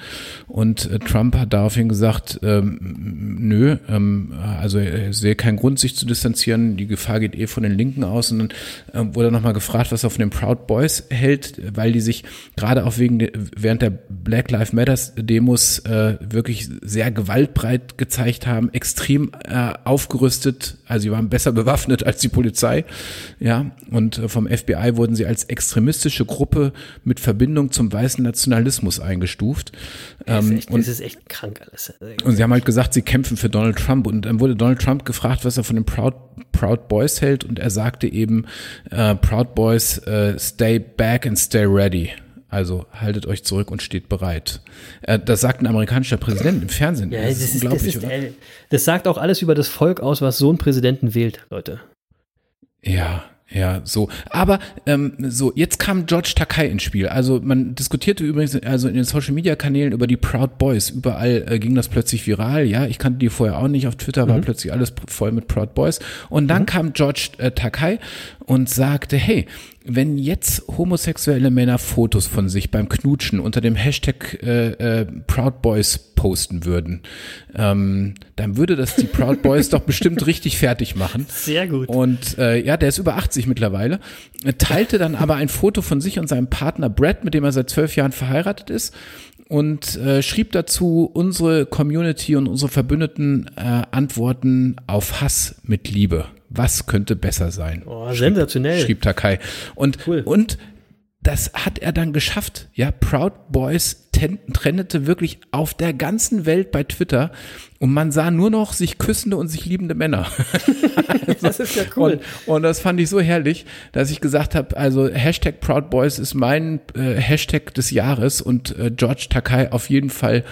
Und äh, Trump hat daraufhin gesagt, ähm, nö, ähm, also er sehe keinen Grund, sich zu distanzieren. Die Gefahr geht eh von den Linken aus. Und dann ähm, wurde nochmal gefragt, was er von den Proud Boys hält, weil die sich gerade auch wegen während der Black Lives Matters Demos äh, wirklich sehr gewaltbreit gezeigt haben, extrem äh, aufgerüstet, also sie waren besser bewaffnet als die Polizei, ja, und äh, vom FBI wurden sie als extremistische Gruppe mit Verbindung zum weißen Nationalismus eingestuft. Das ist, Ähm, echt, und das ist echt krank alles. und sie haben halt gesagt, sie kämpfen für Donald Trump. Und dann wurde Donald Trump gefragt, was er von den Proud, Proud Boys hält. Und er sagte eben, äh, Proud Boys, äh, stay back and stay ready. Also haltet euch zurück und steht bereit. Äh, das sagt ein amerikanischer Präsident im Fernsehen. ja, das, das, ist ist, das, unglaublich, ist, oder? äh, das sagt auch alles über das Volk aus, was so einen Präsidenten wählt, Leute. Ja, ja, so. Aber ähm, so, jetzt kam George Takai ins Spiel. Also man diskutierte übrigens also in den Social Media Kanälen über die Proud Boys. Überall äh, ging das plötzlich viral. Ja, ich kannte die vorher auch nicht. Auf Twitter war plötzlich alles voll mit Proud Boys. Und dann kam George äh, Takai und sagte, hey, wenn jetzt homosexuelle Männer Fotos von sich beim Knutschen unter dem Hashtag äh, äh, Proud Boys posten würden, ähm, dann würde das die Proud Boys doch bestimmt richtig fertig machen. Sehr gut. Und äh, ja, der ist über 80 mittlerweile. Er teilte dann aber ein Foto von sich und seinem Partner Brad, mit dem er seit zwölf Jahren verheiratet ist. Und äh, schrieb dazu, unsere Community und unsere Verbündeten äh, antworten auf Hass mit Liebe. Was könnte besser sein? Oh, sensationell. Schrieb Takai. Und, Cool. und das hat er dann geschafft. Ja, Proud Boys trennete wirklich auf der ganzen Welt bei Twitter und man sah nur noch sich küssende und sich liebende Männer. das ist ja cool. Und, und das fand ich so herrlich, dass ich gesagt habe, also Hashtag Proud Boys ist mein äh, Hashtag des Jahres und äh, George Takai auf jeden Fall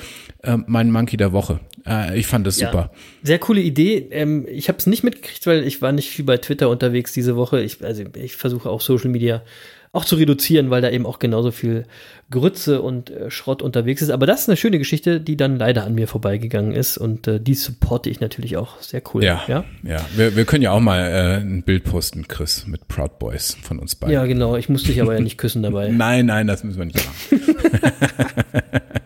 äh, mein Monkey der Woche. Äh, ich fand das Ja. super. Sehr coole Idee. Ähm, ich habe es nicht mitgekriegt, weil ich war nicht viel bei Twitter unterwegs diese Woche. Ich, also ich versuche auch Social Media auch zu reduzieren, weil da eben auch genauso viel Grütze und äh, Schrott unterwegs ist. Aber das ist eine schöne Geschichte, die dann leider an mir vorbeigegangen ist und äh, die supporte ich natürlich auch sehr cool. Ja, ja. ja. Wir, wir können ja auch mal äh, ein Bild posten, Chris, mit Proud Boys von uns beiden. Ja, genau. Ich musste dich aber ja nicht küssen dabei. nein, nein, das müssen wir nicht machen.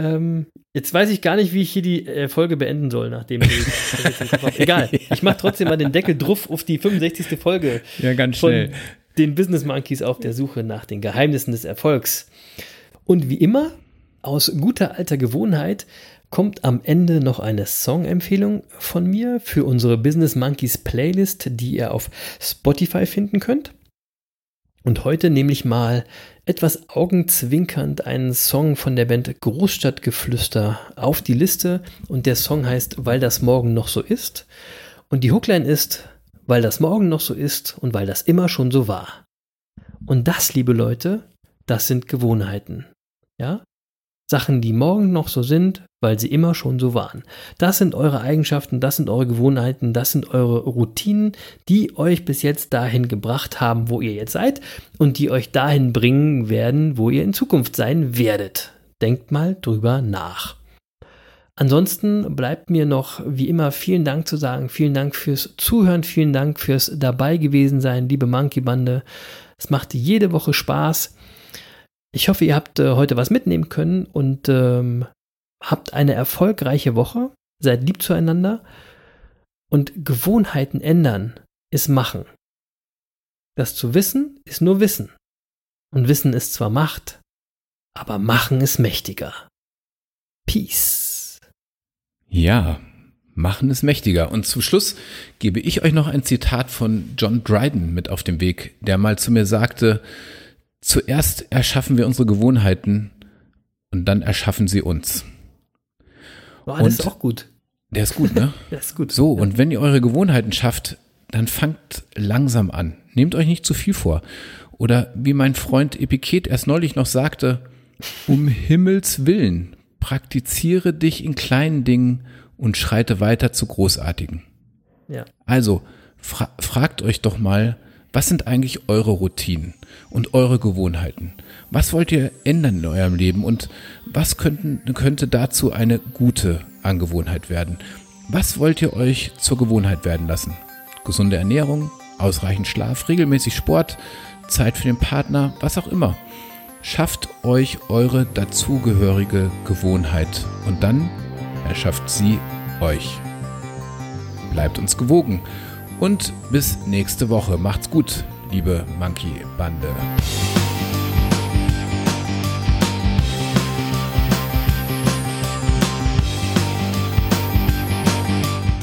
ähm, Jetzt weiß ich gar nicht, wie ich hier die äh, Folge beenden soll, nachdem ich Egal, ich mache trotzdem mal den Deckel drauf auf die 65. Folge. Ja, ganz schnell. Von den Business Monkeys auf der Suche nach den Geheimnissen des Erfolgs. Und wie immer, aus guter alter Gewohnheit, kommt am Ende noch eine Song-Empfehlung von mir für unsere Business Monkeys Playlist, die ihr auf Spotify finden könnt. Und heute nehme ich mal etwas augenzwinkernd einen Song von der Band Großstadtgeflüster auf die Liste und der Song heißt Weil das morgen noch so ist und die Hookline ist Weil das morgen noch so ist und weil das immer schon so war. Und das, liebe Leute, das sind Gewohnheiten. Ja? Sachen, die morgen noch so sind, weil sie immer schon so waren. Das sind eure Eigenschaften, das sind eure Gewohnheiten, das sind eure Routinen, die euch bis jetzt dahin gebracht haben, wo ihr jetzt seid und die euch dahin bringen werden, wo ihr in Zukunft sein werdet. Denkt mal drüber nach. Ansonsten bleibt mir noch wie immer vielen Dank zu sagen. Vielen Dank fürs Zuhören, vielen Dank fürs dabei gewesen sein, liebe Monkey Bande. Es macht jede Woche Spaß. Ich hoffe, ihr habt äh, heute was mitnehmen können und ähm, habt eine erfolgreiche Woche. Seid lieb zueinander. Und Gewohnheiten ändern ist machen. Das zu wissen ist nur Wissen. Und Wissen ist zwar Macht, aber Machen ist mächtiger. Peace. Ja, Machen ist mächtiger. Und zum Schluss gebe ich euch noch ein Zitat von John Dryden mit auf den Weg, der mal zu mir sagte, Zuerst erschaffen wir unsere Gewohnheiten und dann erschaffen sie uns. Oh, das und ist auch gut. Der ist gut, ne? der ist gut. So, und wenn ihr eure Gewohnheiten schafft, dann fangt langsam an. Nehmt euch nicht zu viel vor. Oder wie mein Freund Epiket erst neulich noch sagte, um Himmels Willen, praktiziere dich in kleinen Dingen und schreite weiter zu großartigen. Ja. Also, fra fragt euch doch mal, was sind eigentlich eure Routinen und eure Gewohnheiten? Was wollt ihr ändern in eurem Leben und was könnten, könnte dazu eine gute Angewohnheit werden? Was wollt ihr euch zur Gewohnheit werden lassen? Gesunde Ernährung, ausreichend Schlaf, regelmäßig Sport, Zeit für den Partner, was auch immer. Schafft euch eure dazugehörige Gewohnheit und dann erschafft sie euch. Bleibt uns gewogen und bis nächste Woche. Macht's gut, liebe Monkey-Bande.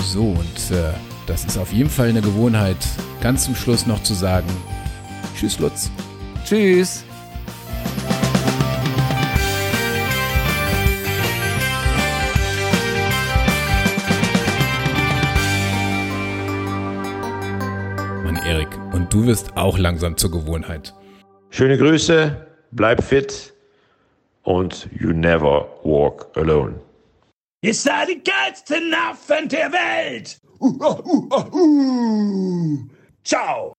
So, und äh, das ist auf jeden Fall eine Gewohnheit, ganz zum Schluss noch zu sagen, Tschüss, Lutz. Tschüss. Und du wirst auch langsam zur Gewohnheit. Schöne Grüße, bleib fit und you never walk alone. Ihr seid die geilsten Affen der Welt! Uh, uh, uh, uh. Ciao!